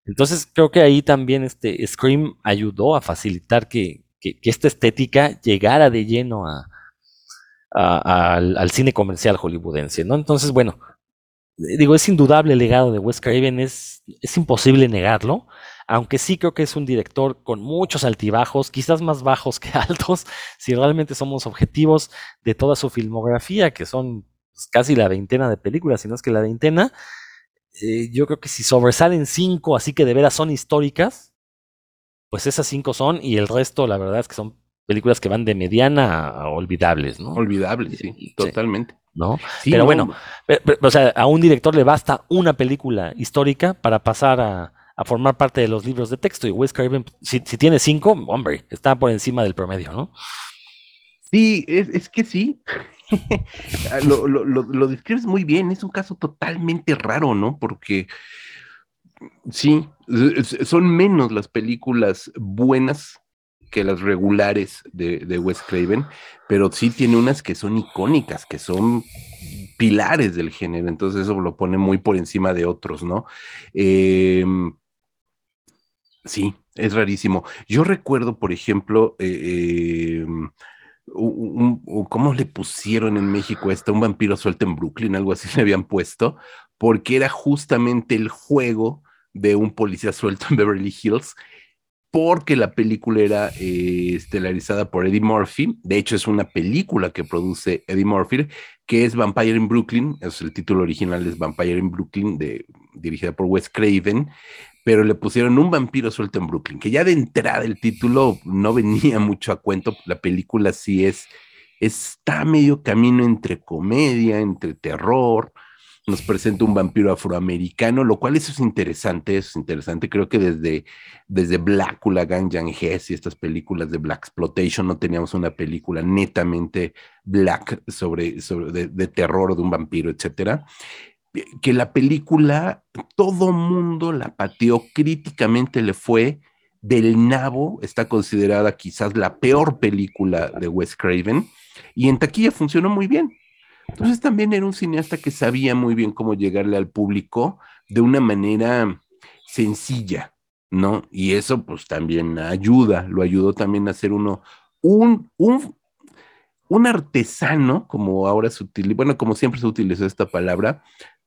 Entonces creo que ahí también este Scream ayudó a facilitar que, que, esta estética llegara de lleno a, al, cine comercial hollywoodense, ¿no? Entonces, bueno, digo, es indudable el legado de Wes Craven, es, es imposible negarlo, aunque sí creo que es un director con muchos altibajos, quizás más bajos que altos, si realmente somos objetivos de toda su filmografía, que son pues, casi la veintena de películas, si no es que la veintena, eh, yo creo que si sobresalen cinco, así que de veras son históricas, pues esas cinco son, y el resto, la verdad es que son películas que van de mediana a olvidables, ¿no? Olvidables, sí, sí. totalmente. ¿No? Sí, pero no. bueno, pero, pero, o sea, a un director le basta una película histórica para pasar a, a formar parte de los libros de texto. Y Wes Craven, si, si tiene cinco, hombre, está por encima del promedio, ¿no? Sí, es, es que sí. lo, lo, lo, describes muy bien, es un caso totalmente raro, ¿no? Porque sí, son menos las películas buenas que las regulares de, de, Wes Craven, pero sí tiene unas que son icónicas, que son pilares del género, entonces eso lo pone muy por encima de otros, ¿no? Eh, sí, es rarísimo. Yo recuerdo, por ejemplo, eh, eh, un, ¿cómo le pusieron en México esto? Un vampiro suelto en Brooklyn, algo así le habían puesto, porque era justamente el juego de un policía suelto en Beverly Hills, porque la película era eh, estelarizada por Eddie Murphy. De hecho, es una película que produce Eddie Murphy, que es Vampire in Brooklyn. Es el título original es Vampire in Brooklyn, de, dirigida por Wes Craven pero le pusieron un vampiro suelto en Brooklyn, que ya de entrada el título no venía mucho a cuento, la película sí es, está medio camino entre comedia, entre terror, nos presenta un vampiro afroamericano, lo cual eso es interesante, eso es interesante, creo que desde, desde Blackula, Gang Hess y estas películas de Black Exploitation no teníamos una película netamente black sobre, sobre de, de terror de un vampiro, etcétera que la película, todo mundo la pateó críticamente, le fue del nabo, está considerada quizás la peor película de Wes Craven, y en taquilla funcionó muy bien. Entonces también era un cineasta que sabía muy bien cómo llegarle al público de una manera sencilla, ¿no? Y eso pues también ayuda, lo ayudó también a ser uno, un, un, un artesano, como ahora se utiliza, bueno, como siempre se utilizó esta palabra,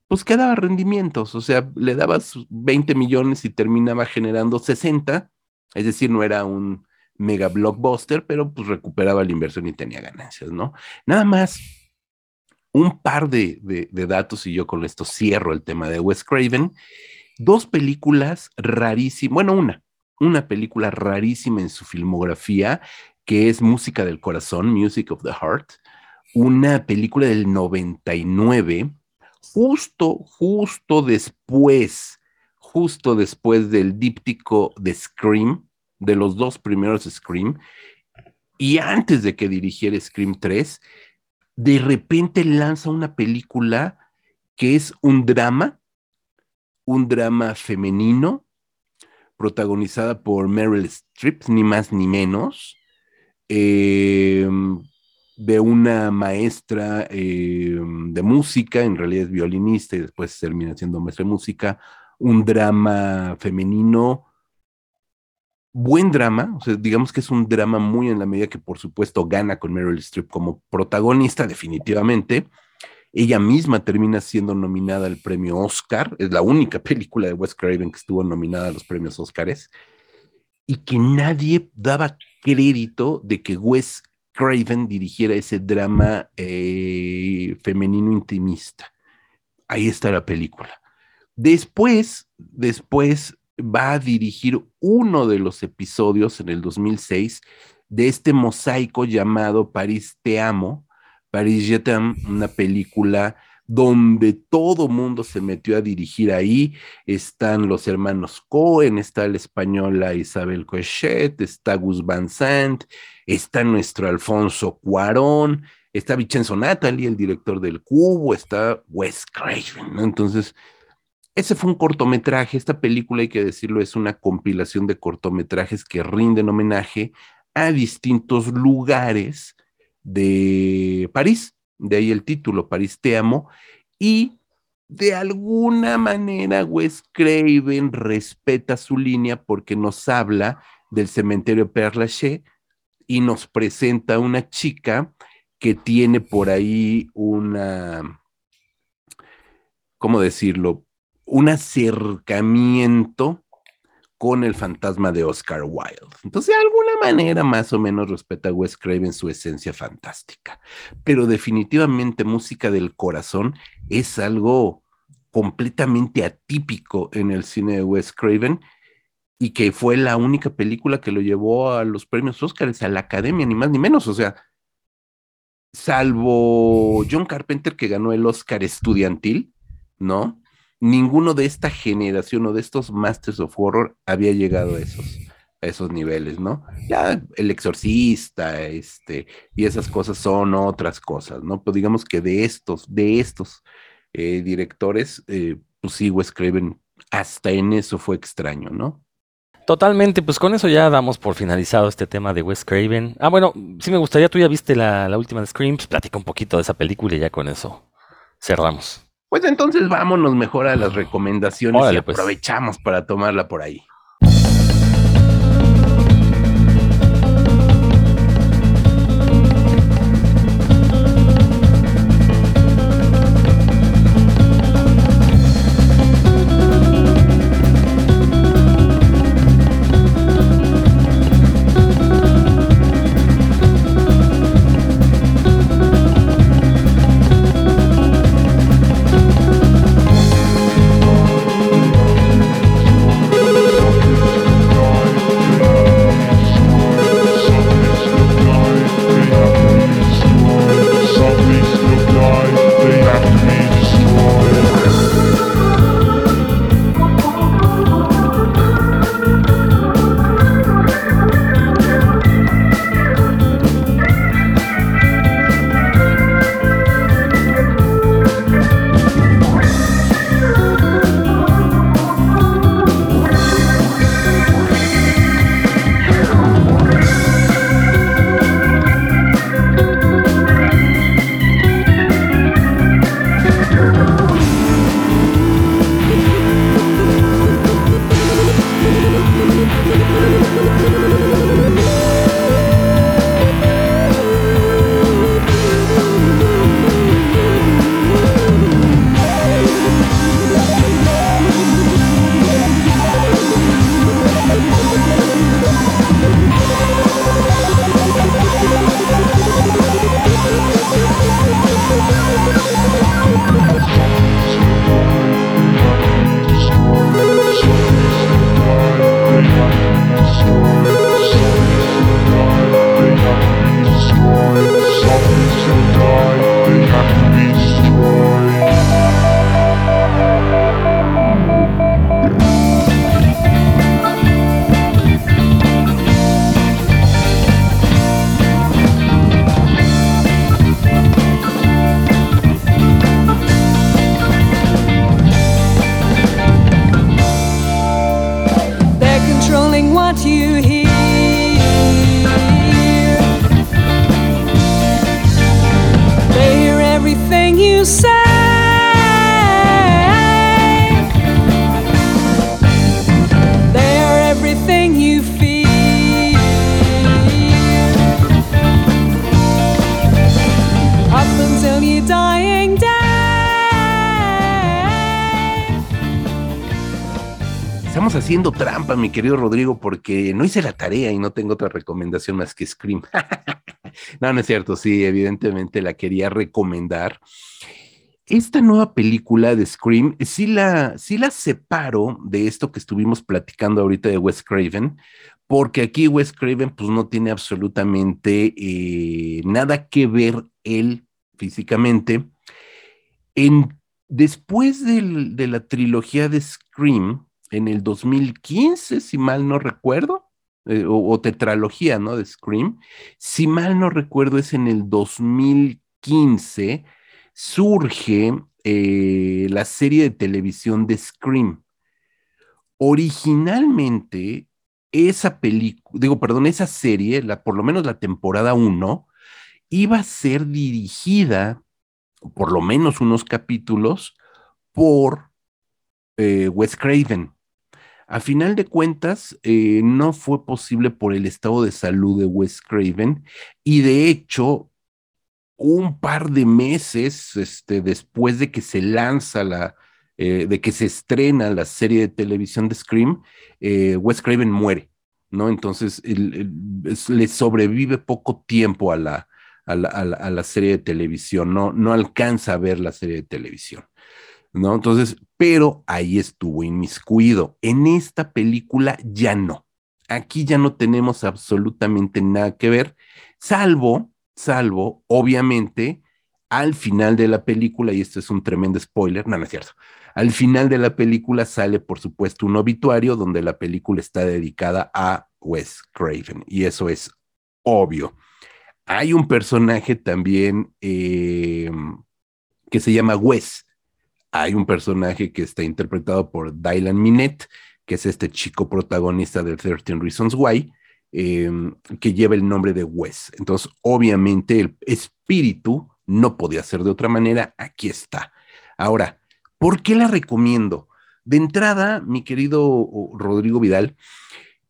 pues que daba rendimientos, o sea, le dabas 20 millones y terminaba generando 60, es decir, no era un mega blockbuster, pero pues recuperaba la inversión y tenía ganancias, ¿no? Nada más, un par de, de, de datos y yo con esto cierro el tema de Wes Craven, dos películas rarísimas, bueno, una, una película rarísima en su filmografía, que es Música del Corazón, Music of the Heart, una película del 99, justo, justo después, justo después del díptico de Scream, de los dos primeros Scream, y antes de que dirigiera Scream 3, de repente lanza una película que es un drama, un drama femenino, protagonizada por Meryl Streep, ni más ni menos, eh, de una maestra eh, de música, en realidad es violinista y después termina siendo maestra de música, un drama femenino, buen drama, o sea, digamos que es un drama muy en la medida que por supuesto gana con Meryl Streep como protagonista definitivamente. Ella misma termina siendo nominada al premio Oscar, es la única película de Wes Craven que estuvo nominada a los premios Oscars y que nadie daba crédito de que Wes Craven dirigiera ese drama eh, femenino intimista. Ahí está la película. Después, después va a dirigir uno de los episodios en el 2006 de este mosaico llamado París Te Amo, París Je una película donde todo mundo se metió a dirigir ahí. Están los hermanos Cohen, está la española Isabel Cochet, está Gus Van Sant, está nuestro Alfonso Cuarón, está Vincenzo Natali, el director del Cubo, está Wes Craven, Entonces, ese fue un cortometraje. Esta película, hay que decirlo, es una compilación de cortometrajes que rinden homenaje a distintos lugares de París. De ahí el título, París te amo. Y de alguna manera Wes Craven respeta su línea porque nos habla del cementerio Père Lachaise y nos presenta una chica que tiene por ahí una, ¿cómo decirlo? un acercamiento con el fantasma de Oscar Wilde. Entonces, de alguna manera, más o menos respeta a Wes Craven su esencia fantástica. Pero definitivamente música del corazón es algo completamente atípico en el cine de Wes Craven y que fue la única película que lo llevó a los premios Oscars, a la academia, ni más ni menos. O sea, salvo John Carpenter que ganó el Oscar estudiantil, ¿no? Ninguno de esta generación o de estos Masters of Horror había llegado a esos, a esos niveles, ¿no? Ya el exorcista, este, y esas cosas son otras cosas, ¿no? Pero digamos que de estos, de estos eh, directores, eh, pues sí, Wes Craven hasta en eso fue extraño, ¿no? Totalmente, pues con eso ya damos por finalizado este tema de Wes Craven. Ah, bueno, sí me gustaría, tú ya viste la, la última de Scream, pues platica un poquito de esa película y ya con eso cerramos. Pues entonces vámonos mejor a las recomendaciones y pues. aprovechamos para tomarla por ahí. Mi querido Rodrigo, porque no hice la tarea y no tengo otra recomendación más que Scream. no, no es cierto, sí, evidentemente la quería recomendar. Esta nueva película de Scream, sí la, sí la separo de esto que estuvimos platicando ahorita de Wes Craven, porque aquí Wes Craven pues no tiene absolutamente eh, nada que ver él físicamente. En, después de la trilogía de Scream, en el 2015, si mal no recuerdo, eh, o, tetralogía, ¿no? De Scream, si mal no recuerdo, es en el 2015, surge eh, la serie de televisión de Scream. Originalmente, esa película, digo, perdón, esa serie, la, por lo menos la temporada 1, iba a ser dirigida, por lo menos unos capítulos, por eh, Wes Craven. A final de cuentas, eh, no fue posible por el estado de salud de Wes Craven y de hecho, un par de meses este, después de que se lanza la, eh, de que se estrena la serie de televisión de Scream, eh, Wes Craven muere, ¿no? Entonces, le sobrevive poco tiempo a la, a la, a la- a la serie de televisión, no, no alcanza a ver la serie de televisión. ¿No? Entonces, pero ahí estuvo inmiscuido. En esta película ya no. Aquí ya no tenemos absolutamente nada que ver, salvo, salvo, obviamente, al final de la película, y esto es un tremendo spoiler, no, no es cierto. Al final de la película sale, por supuesto, un obituario donde la película está dedicada a Wes Craven, y eso es obvio. Hay un personaje también eh, que se llama Wes, hay un personaje que está interpretado por Dylan Minette, que es este chico protagonista de 13 Reasons Why, eh, que lleva el nombre de Wes. Entonces, obviamente, el espíritu no podía ser de otra manera. Aquí está. Ahora, ¿por qué la recomiendo? De entrada, mi querido Rodrigo Vidal,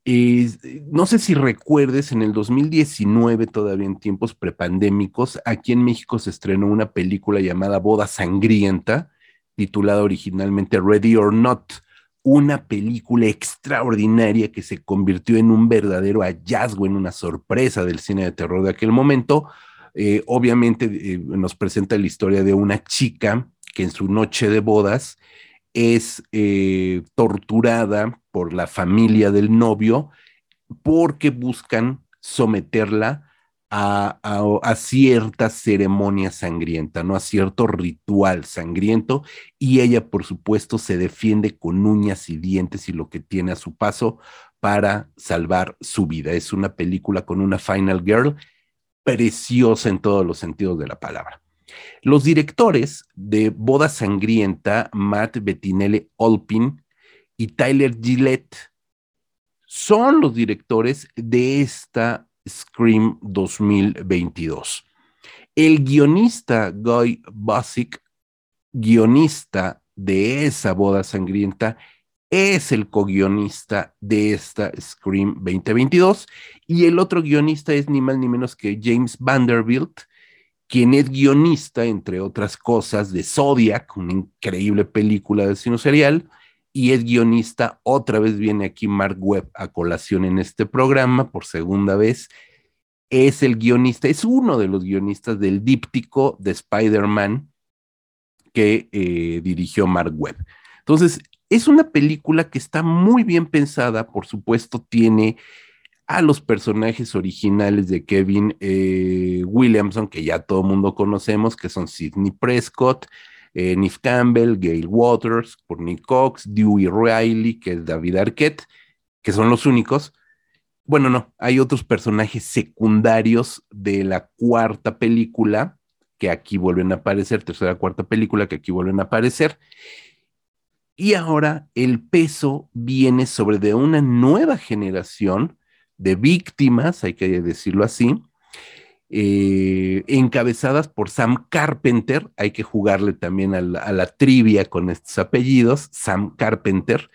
no sé si recuerdes, en el 2019, todavía en tiempos prepandémicos, aquí en México se estrenó una película llamada Boda Sangrienta, titulada originalmente Ready or Not, una película extraordinaria que se convirtió en un verdadero hallazgo, en una sorpresa del cine de terror de aquel momento. Eh, obviamente eh, nos presenta la historia de una chica que en su noche de bodas es eh, torturada por la familia del novio porque buscan someterla a, cierta ceremonia sangrienta, ¿no? A cierto ritual sangriento, y ella, por supuesto, se defiende con uñas y dientes y lo que tiene a su paso para salvar su vida. Es una película con una Final Girl preciosa en todos los sentidos de la palabra. Los directores de Boda Sangrienta, Matt Bettinelli Olpin y Tyler Gillette, son los directores de esta Scream 2022. El guionista Guy Basic, guionista de esa boda sangrienta, es el co-guionista de esta Scream 2022 y el otro guionista es ni más ni menos que James Vanderbilt, quien es guionista, entre otras cosas, de Zodiac, una increíble película de cine serial, y es guionista, otra vez viene aquí Mark Webb a colación en este programa por segunda vez, es el guionista, es uno de los guionistas del díptico de Spider-Man que eh, dirigió Mark Webb. Entonces, es una película que está muy bien pensada, por supuesto, tiene a los personajes originales de Kevin eh, Williamson, que ya todo el mundo conocemos, que son Sidney Prescott, eh, Neve Campbell, Gail Waters, Courtney Cox, Dewey Riley, que es David Arquette, que son los únicos. Bueno, no, hay otros personajes secundarios de la cuarta película que aquí vuelven a aparecer, tercera, cuarta película que aquí vuelven a aparecer. Y ahora el peso viene sobre de una nueva generación de víctimas, hay que decirlo así, eh, encabezadas por Sam Carpenter, hay que jugarle también a la, trivia con estos apellidos, Sam Carpenter,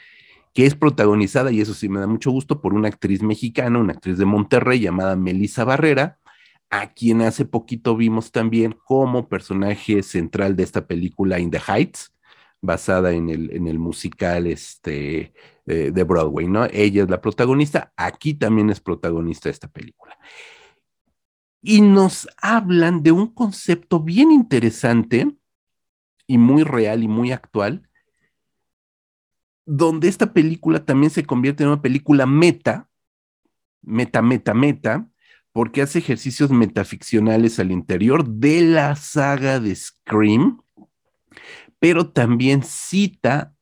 que es protagonizada, y eso sí me da mucho gusto, por una actriz mexicana, una actriz de Monterrey llamada Melissa Barrera, a quien hace poquito vimos también como personaje central de esta película In the Heights, basada en el, musical este, de, de Broadway, ¿no? Ella es la protagonista, aquí también es protagonista de esta película y nos hablan de un concepto bien interesante y muy real y muy actual, donde esta película también se convierte en una película meta, meta, meta, meta, porque hace ejercicios metaficcionales al interior de la saga de Scream, pero también cita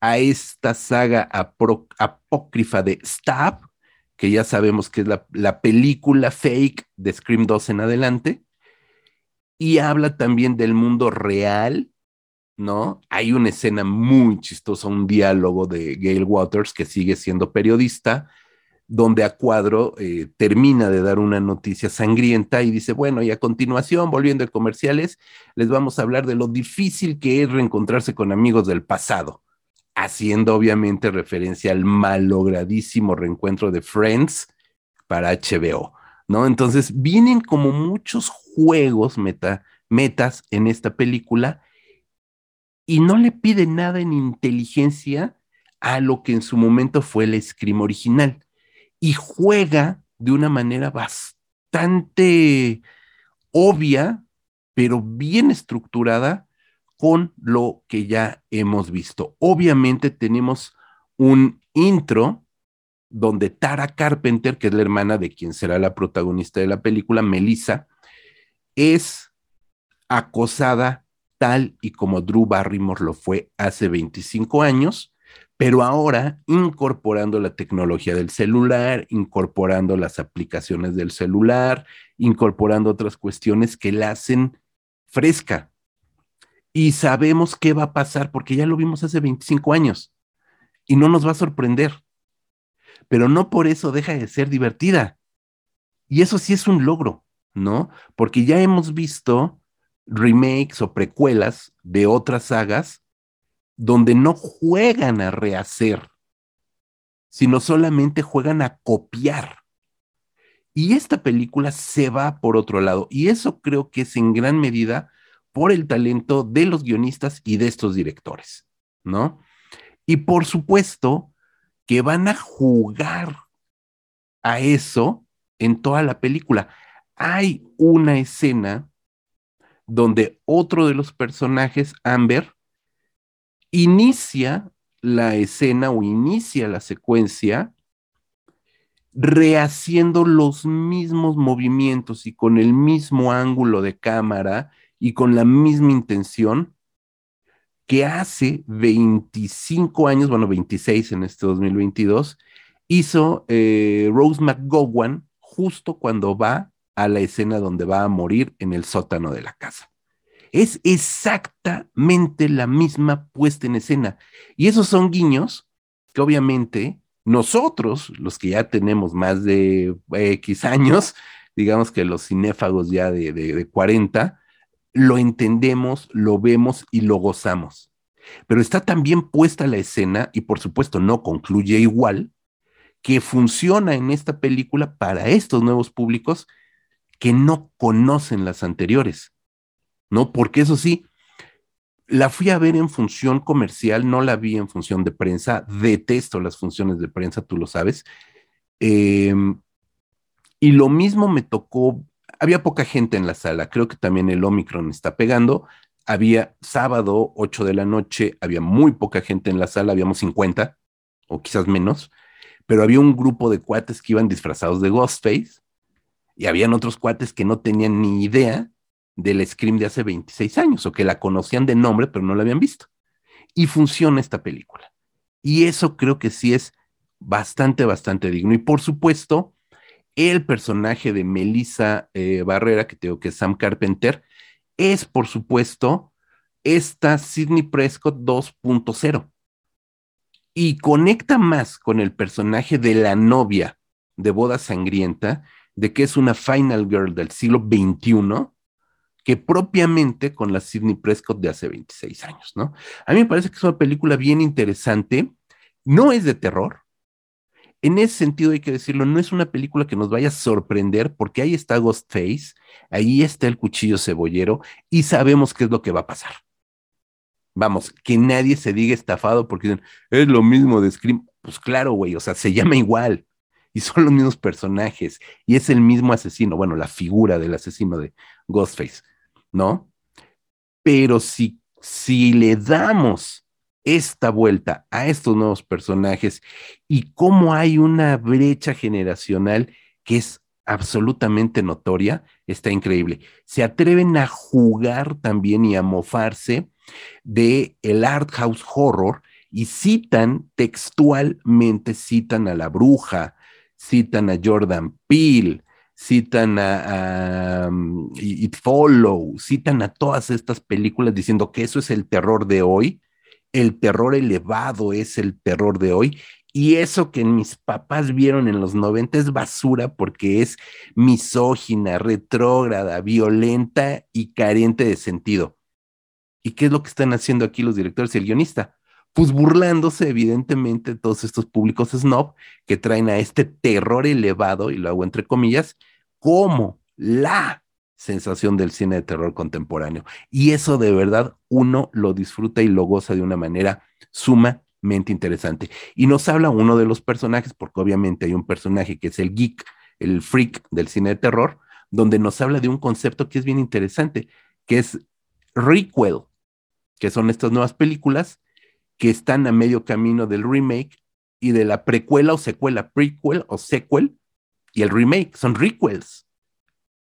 a esta saga apócrifa de Stab, que ya sabemos que es la, la, película fake de Scream 2 en adelante, y habla también del mundo real, ¿no? Hay una escena muy chistosa, un diálogo de Gail Waters, que sigue siendo periodista, donde a cuadro eh, termina de dar una noticia sangrienta y dice, bueno, y a continuación, volviendo a comerciales, les vamos a hablar de lo difícil que es reencontrarse con amigos del pasado haciendo obviamente referencia al malogradísimo reencuentro de Friends para HBO, ¿no? Entonces vienen como muchos juegos meta, metas en esta película y no le pide nada en inteligencia a lo que en su momento fue el Scream original y juega de una manera bastante obvia, pero bien estructurada con lo que ya hemos visto. Obviamente tenemos un intro donde Tara Carpenter, que es la hermana de quien será la protagonista de la película, Melissa, es acosada tal y como Drew Barrymore lo fue hace 25 años, pero ahora incorporando la tecnología del celular, incorporando las aplicaciones del celular, incorporando otras cuestiones que la hacen fresca, y sabemos qué va a pasar porque ya lo vimos hace 25 años y no nos va a sorprender. Pero no por eso deja de ser divertida. Y eso sí es un logro, ¿no? Porque ya hemos visto remakes o precuelas de otras sagas donde no juegan a rehacer, sino solamente juegan a copiar. Y esta película se va por otro lado. Y eso creo que es en gran medida por el talento de los guionistas y de estos directores, ¿no? Y por supuesto que van a jugar a eso en toda la película. Hay una escena donde otro de los personajes, Amber, inicia la escena o inicia la secuencia rehaciendo los mismos movimientos y con el mismo ángulo de cámara y con la misma intención que hace 25 años, bueno, 26 en este 2022, hizo eh, Rose McGowan justo cuando va a la escena donde va a morir en el sótano de la casa. Es exactamente la misma puesta en escena. Y esos son guiños que obviamente nosotros, los que ya tenemos más de X años, digamos que los cinéfagos ya de, de, de 40, lo entendemos, lo vemos y lo gozamos. Pero está también puesta la escena, y por supuesto no concluye igual, que funciona en esta película para estos nuevos públicos que no conocen las anteriores, ¿no? Porque eso sí, la fui a ver en función comercial, no la vi en función de prensa, detesto las funciones de prensa, tú lo sabes. Eh, y lo mismo me tocó había poca gente en la sala, creo que también el Omicron está pegando. Había sábado, 8 de la noche, había muy poca gente en la sala, habíamos 50 o quizás menos, pero había un grupo de cuates que iban disfrazados de Ghostface y habían otros cuates que no tenían ni idea del Scream de hace 26 años o que la conocían de nombre pero no la habían visto. Y funciona esta película. Y eso creo que sí es bastante, bastante digno. Y por supuesto, el personaje de Melissa eh, Barrera, que tengo que es Sam Carpenter, es por supuesto esta Sidney Prescott 2.0 y conecta más con el personaje de la novia de Boda Sangrienta, de que es una Final Girl del siglo XXI, que propiamente con la Sidney Prescott de hace 26 años, ¿no? A mí me parece que es una película bien interesante, no es de terror, en ese sentido hay que decirlo, no es una película que nos vaya a sorprender porque ahí está Ghostface, ahí está el cuchillo cebollero y sabemos qué es lo que va a pasar. Vamos, que nadie se diga estafado porque dicen, es lo mismo de Scream. Pues claro, güey, o sea, se llama igual y son los mismos personajes y es el mismo asesino, bueno, la figura del asesino de Ghostface, ¿no? Pero si, si le damos esta vuelta a estos nuevos personajes y cómo hay una brecha generacional que es absolutamente notoria, está increíble. Se atreven a jugar también y a mofarse de el art house horror y citan textualmente, citan a la bruja, citan a Jordan Peele, citan a, um, It Follow, citan a todas estas películas diciendo que eso es el terror de hoy el terror elevado es el terror de hoy. Y eso que mis papás vieron en los 90 es basura porque es misógina, retrógrada, violenta y carente de sentido. ¿Y qué es lo que están haciendo aquí los directores y el guionista? Pues burlándose evidentemente de todos estos públicos snob que traen a este terror elevado, y lo hago entre comillas, como la sensación del cine de terror contemporáneo. Y eso de verdad uno lo disfruta y lo goza de una manera sumamente interesante. Y nos habla uno de los personajes, porque obviamente hay un personaje que es el geek, el freak del cine de terror, donde nos habla de un concepto que es bien interesante, que es requel, que son estas nuevas películas que están a medio camino del remake y de la precuela o secuela, prequel o sequel, y el remake son requels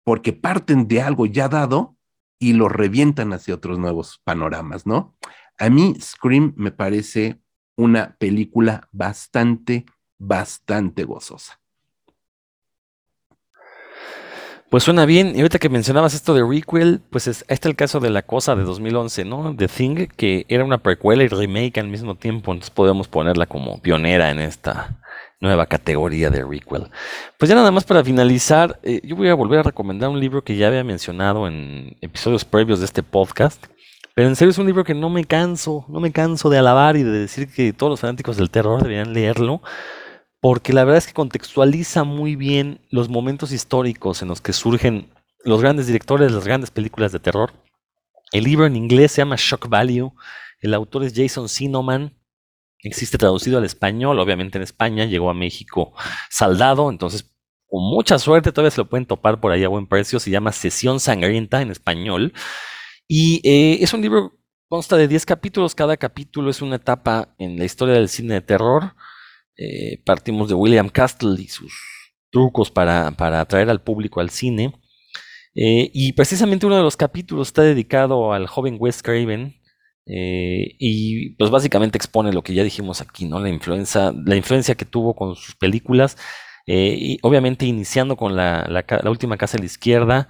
porque parten de algo ya dado y lo revientan hacia otros nuevos panoramas, ¿no? A mí Scream me parece una película bastante, bastante gozosa. Pues suena bien. Y ahorita que mencionabas esto de requel, pues es, el caso de La Cosa de 2011, ¿no? The Thing, que era una precuela y remake al mismo tiempo. Entonces podemos ponerla como pionera en esta, nueva categoría de requel. Pues ya nada más para finalizar, eh, yo voy a volver a recomendar un libro que ya había mencionado en episodios previos de este podcast. Pero en serio es un libro que no me canso, no me canso de alabar y de decir que todos los fanáticos del terror deberían leerlo, porque la verdad es que contextualiza muy bien los momentos históricos en los que surgen los grandes directores, las grandes películas de terror. El libro en inglés se llama Shock Value, el autor es Jason Sinoman, existe traducido al español, obviamente en España, llegó a México saldado, entonces con mucha suerte todavía se lo pueden topar por ahí a buen precio, se llama Sesión Sangrienta en español, y eh, es un libro, consta de 10 capítulos, cada capítulo es una etapa en la historia del cine de terror, eh, partimos de William Castle y sus trucos para, atraer al público al cine, eh, y precisamente uno de los capítulos está dedicado al joven Wes Craven, eh, y pues básicamente expone lo que ya dijimos aquí, ¿no? La influencia, la influencia que tuvo con sus películas. Eh, y obviamente iniciando con la, última casa a la izquierda,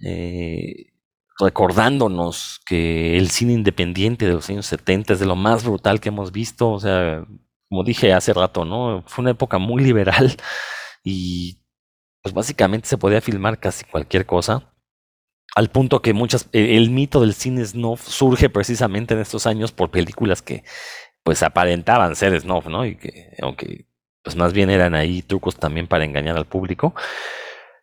eh, recordándonos que el cine independiente de los años 70 es de lo más brutal que hemos visto. O sea, como dije hace rato, ¿no? Fue una época muy liberal y pues básicamente se podía filmar casi cualquier cosa al punto que muchas, e, el mito del cine snuff surge precisamente en estos años por películas que pues aparentaban ser snuff, ¿no? Y que, aunque pues más bien eran ahí trucos también para engañar al público.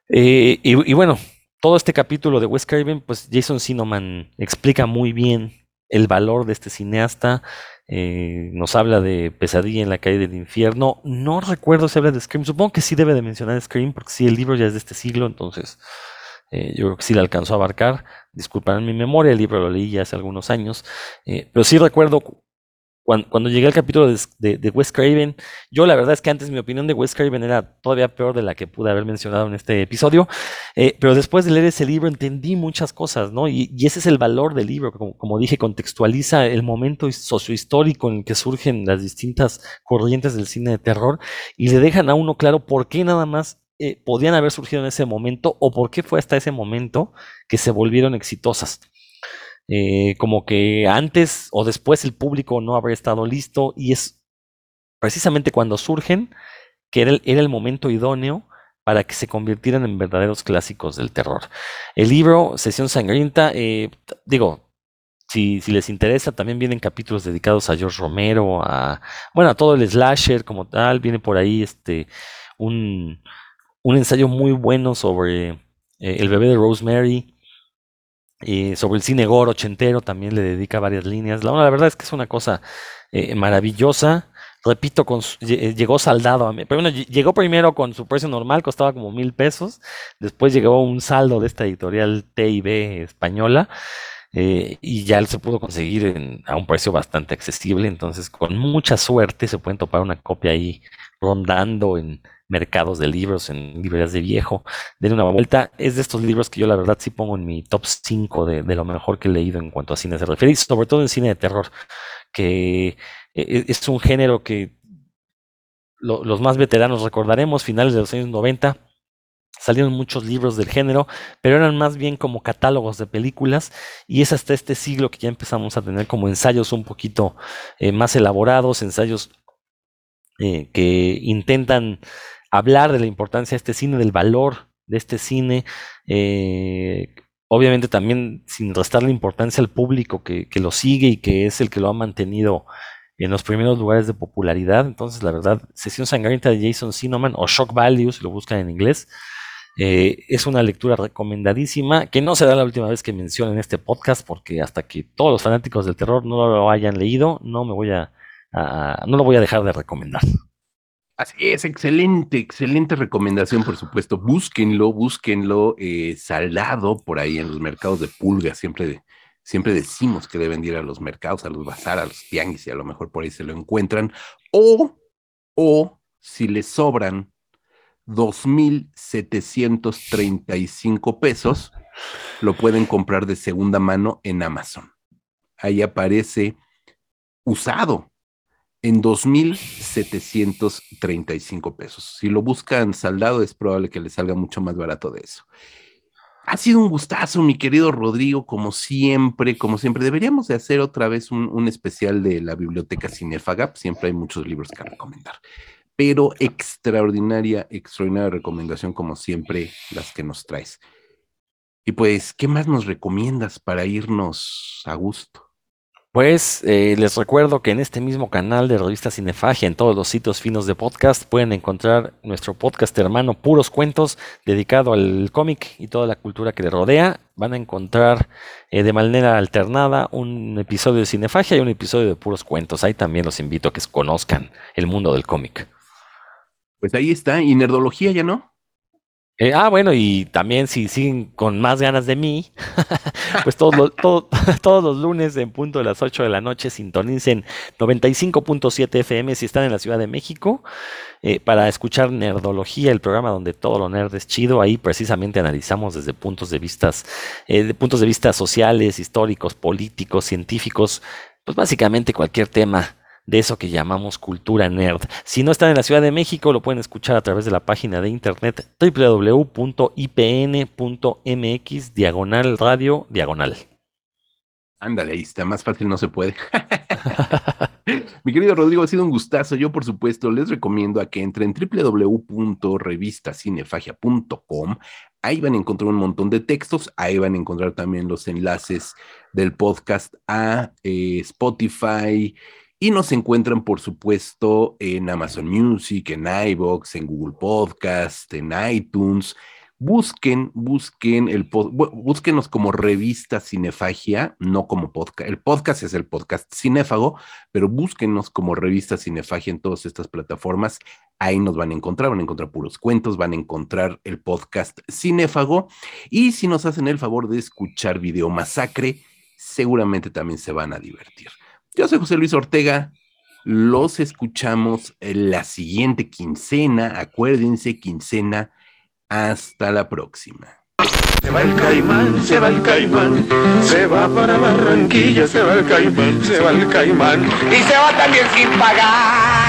Eh, y, bueno, todo este capítulo de Wes Craven, pues Jason Sinoman explica muy bien el valor de este cineasta. Eh, nos habla de Pesadilla en la calle del infierno. No recuerdo si habla de Scream. Supongo que sí debe de mencionar Scream, porque sí, el libro ya es de este siglo, entonces eh, yo creo que sí le alcanzó a abarcar. Disculpen mi memoria, el libro lo leí ya hace algunos años. Eh, pero sí recuerdo cuando, llegué al capítulo de, de, Wes Craven. Yo la verdad es que antes mi opinión de Wes Craven era todavía peor de la que pude haber mencionado en este episodio. Eh, pero después de leer ese libro entendí muchas cosas, ¿no? Y, ese es el valor del libro. Como, como dije, contextualiza el momento sociohistórico en el que surgen las distintas corrientes del cine de terror y le dejan a uno claro por qué nada más eh, podían haber surgido en ese momento o por qué fue hasta ese momento que se volvieron exitosas. eh, como que antes o después el público no habría estado listo y es precisamente cuando surgen que era el, momento idóneo para que se convirtieran en verdaderos clásicos del terror. El libro Sesión Sangrienta, eh, digo, si, si, les interesa, también vienen capítulos dedicados a George Romero, a, bueno, a todo el slasher como tal, viene por ahí este, un, un ensayo muy bueno sobre eh, el bebé de Rosemary, y sobre el cine gore ochentero también le dedica varias líneas. La, verdad es que es una cosa eh, maravillosa. Repito, su, llegó saldado a mí. Pero bueno, llegó primero con su precio normal, costaba como mil pesos. Después llegó un saldo de esta editorial TIB española. Eh, y ya se pudo conseguir a un precio bastante accesible. Entonces, con mucha suerte se pueden topar una copia ahí rondando en mercados de libros, en librerías de viejo. Denle una vuelta. Es de estos libros que yo la verdad sí pongo en mi top 5 de, lo mejor que he leído en cuanto a cine se refiere, sobre todo en cine de terror, que e, es un género que lo, los más veteranos recordaremos, finales de los años 90. Salieron muchos libros del género, pero eran más bien como catálogos de películas y es hasta este siglo que ya empezamos a tener como ensayos un poquito eh, más elaborados, ensayos eh, que intentan hablar de la importancia de este cine, del valor de este cine, eh, obviamente también sin restar la importancia al público que, que, lo sigue y que es el que lo ha mantenido en los primeros lugares de popularidad. Entonces, la verdad, Sesión Sangrienta de Jason Sinoman o Shock Value, si lo buscan en inglés, eh, es una lectura recomendadísima, que no será la última vez que mencionen en este podcast, porque hasta que todos los fanáticos del terror no lo hayan leído, no me voy a, a no lo voy a dejar de recomendar. Así es, excelente, excelente recomendación, por supuesto. Búsquenlo, búsquenlo eh, saldado por ahí en los mercados de pulga. Siempre, siempre decimos que deben ir a los mercados, a los bazar, a los tianguis y a lo mejor por ahí se lo encuentran. O, o si les sobran 2.735 pesos, lo pueden comprar de segunda mano en Amazon. Ahí aparece usado en 2.735 pesos. Si lo buscan saldado, es probable que les salga mucho más barato de eso. Ha sido un gustazo, mi querido Rodrigo, como siempre, como siempre. Deberíamos de hacer otra vez un, un especial de la biblioteca Cinefaga. Siempre hay muchos libros que recomendar. Pero extraordinaria, extraordinaria recomendación, como siempre, las que nos traes. Y pues, ¿qué más nos recomiendas para irnos a gusto? Pues eh, les recuerdo que en este mismo canal de Revista Cinefagia, en todos los sitios finos de podcast, pueden encontrar nuestro podcast hermano Puros Cuentos, dedicado al cómic y toda la cultura que le rodea. Van a encontrar eh, de manera alternada un episodio de Cinefagia y un episodio de Puros Cuentos. Ahí también los invito a que conozcan el mundo del cómic. Pues ahí está. ¿Y Nerdología ya no? Eh, ah, bueno, y también si siguen con más ganas de mí, pues todos los, todo, todos los lunes en punto de las 8 de la noche sintonicen 95.7 FM si están en la Ciudad de México eh, para escuchar Nerdología, el programa donde todo lo nerd es chido. Ahí precisamente analizamos desde puntos de, vistas, eh, puntos de vista sociales, históricos, políticos, científicos, pues básicamente cualquier tema de eso que llamamos cultura nerd. Si no están en la Ciudad de México, lo pueden escuchar a través de la página de internet www.ipn.mx diagonal radio diagonal. Ándale, ahí está, más fácil no se puede. Mi querido Rodrigo, ha sido un gustazo. Yo, por supuesto, les recomiendo a que entren en www.revistacinefagia.com. Ahí van a encontrar un montón de textos, ahí van a encontrar también los enlaces del podcast a eh, Spotify, y nos encuentran, por supuesto, en Amazon Music, en iBox, en Google Podcast, en iTunes. Busquen, busquen el búsquenos como revista Cinefagia, no como podcast. El podcast es el podcast cinéfago, pero búsquenos como revista Cinefagia en todas estas plataformas. Ahí nos van a encontrar, van a encontrar puros cuentos, van a encontrar el podcast cinéfago. Y si nos hacen el favor de escuchar Video Masacre, seguramente también se van a divertir. Yo soy José Luis Ortega. Los escuchamos en la siguiente quincena. Acuérdense, quincena. Hasta la próxima. Se va el caimán, se va el caimán, se va para Barranquilla, se va el caimán, se va el caimán. Y se va también sin pagar.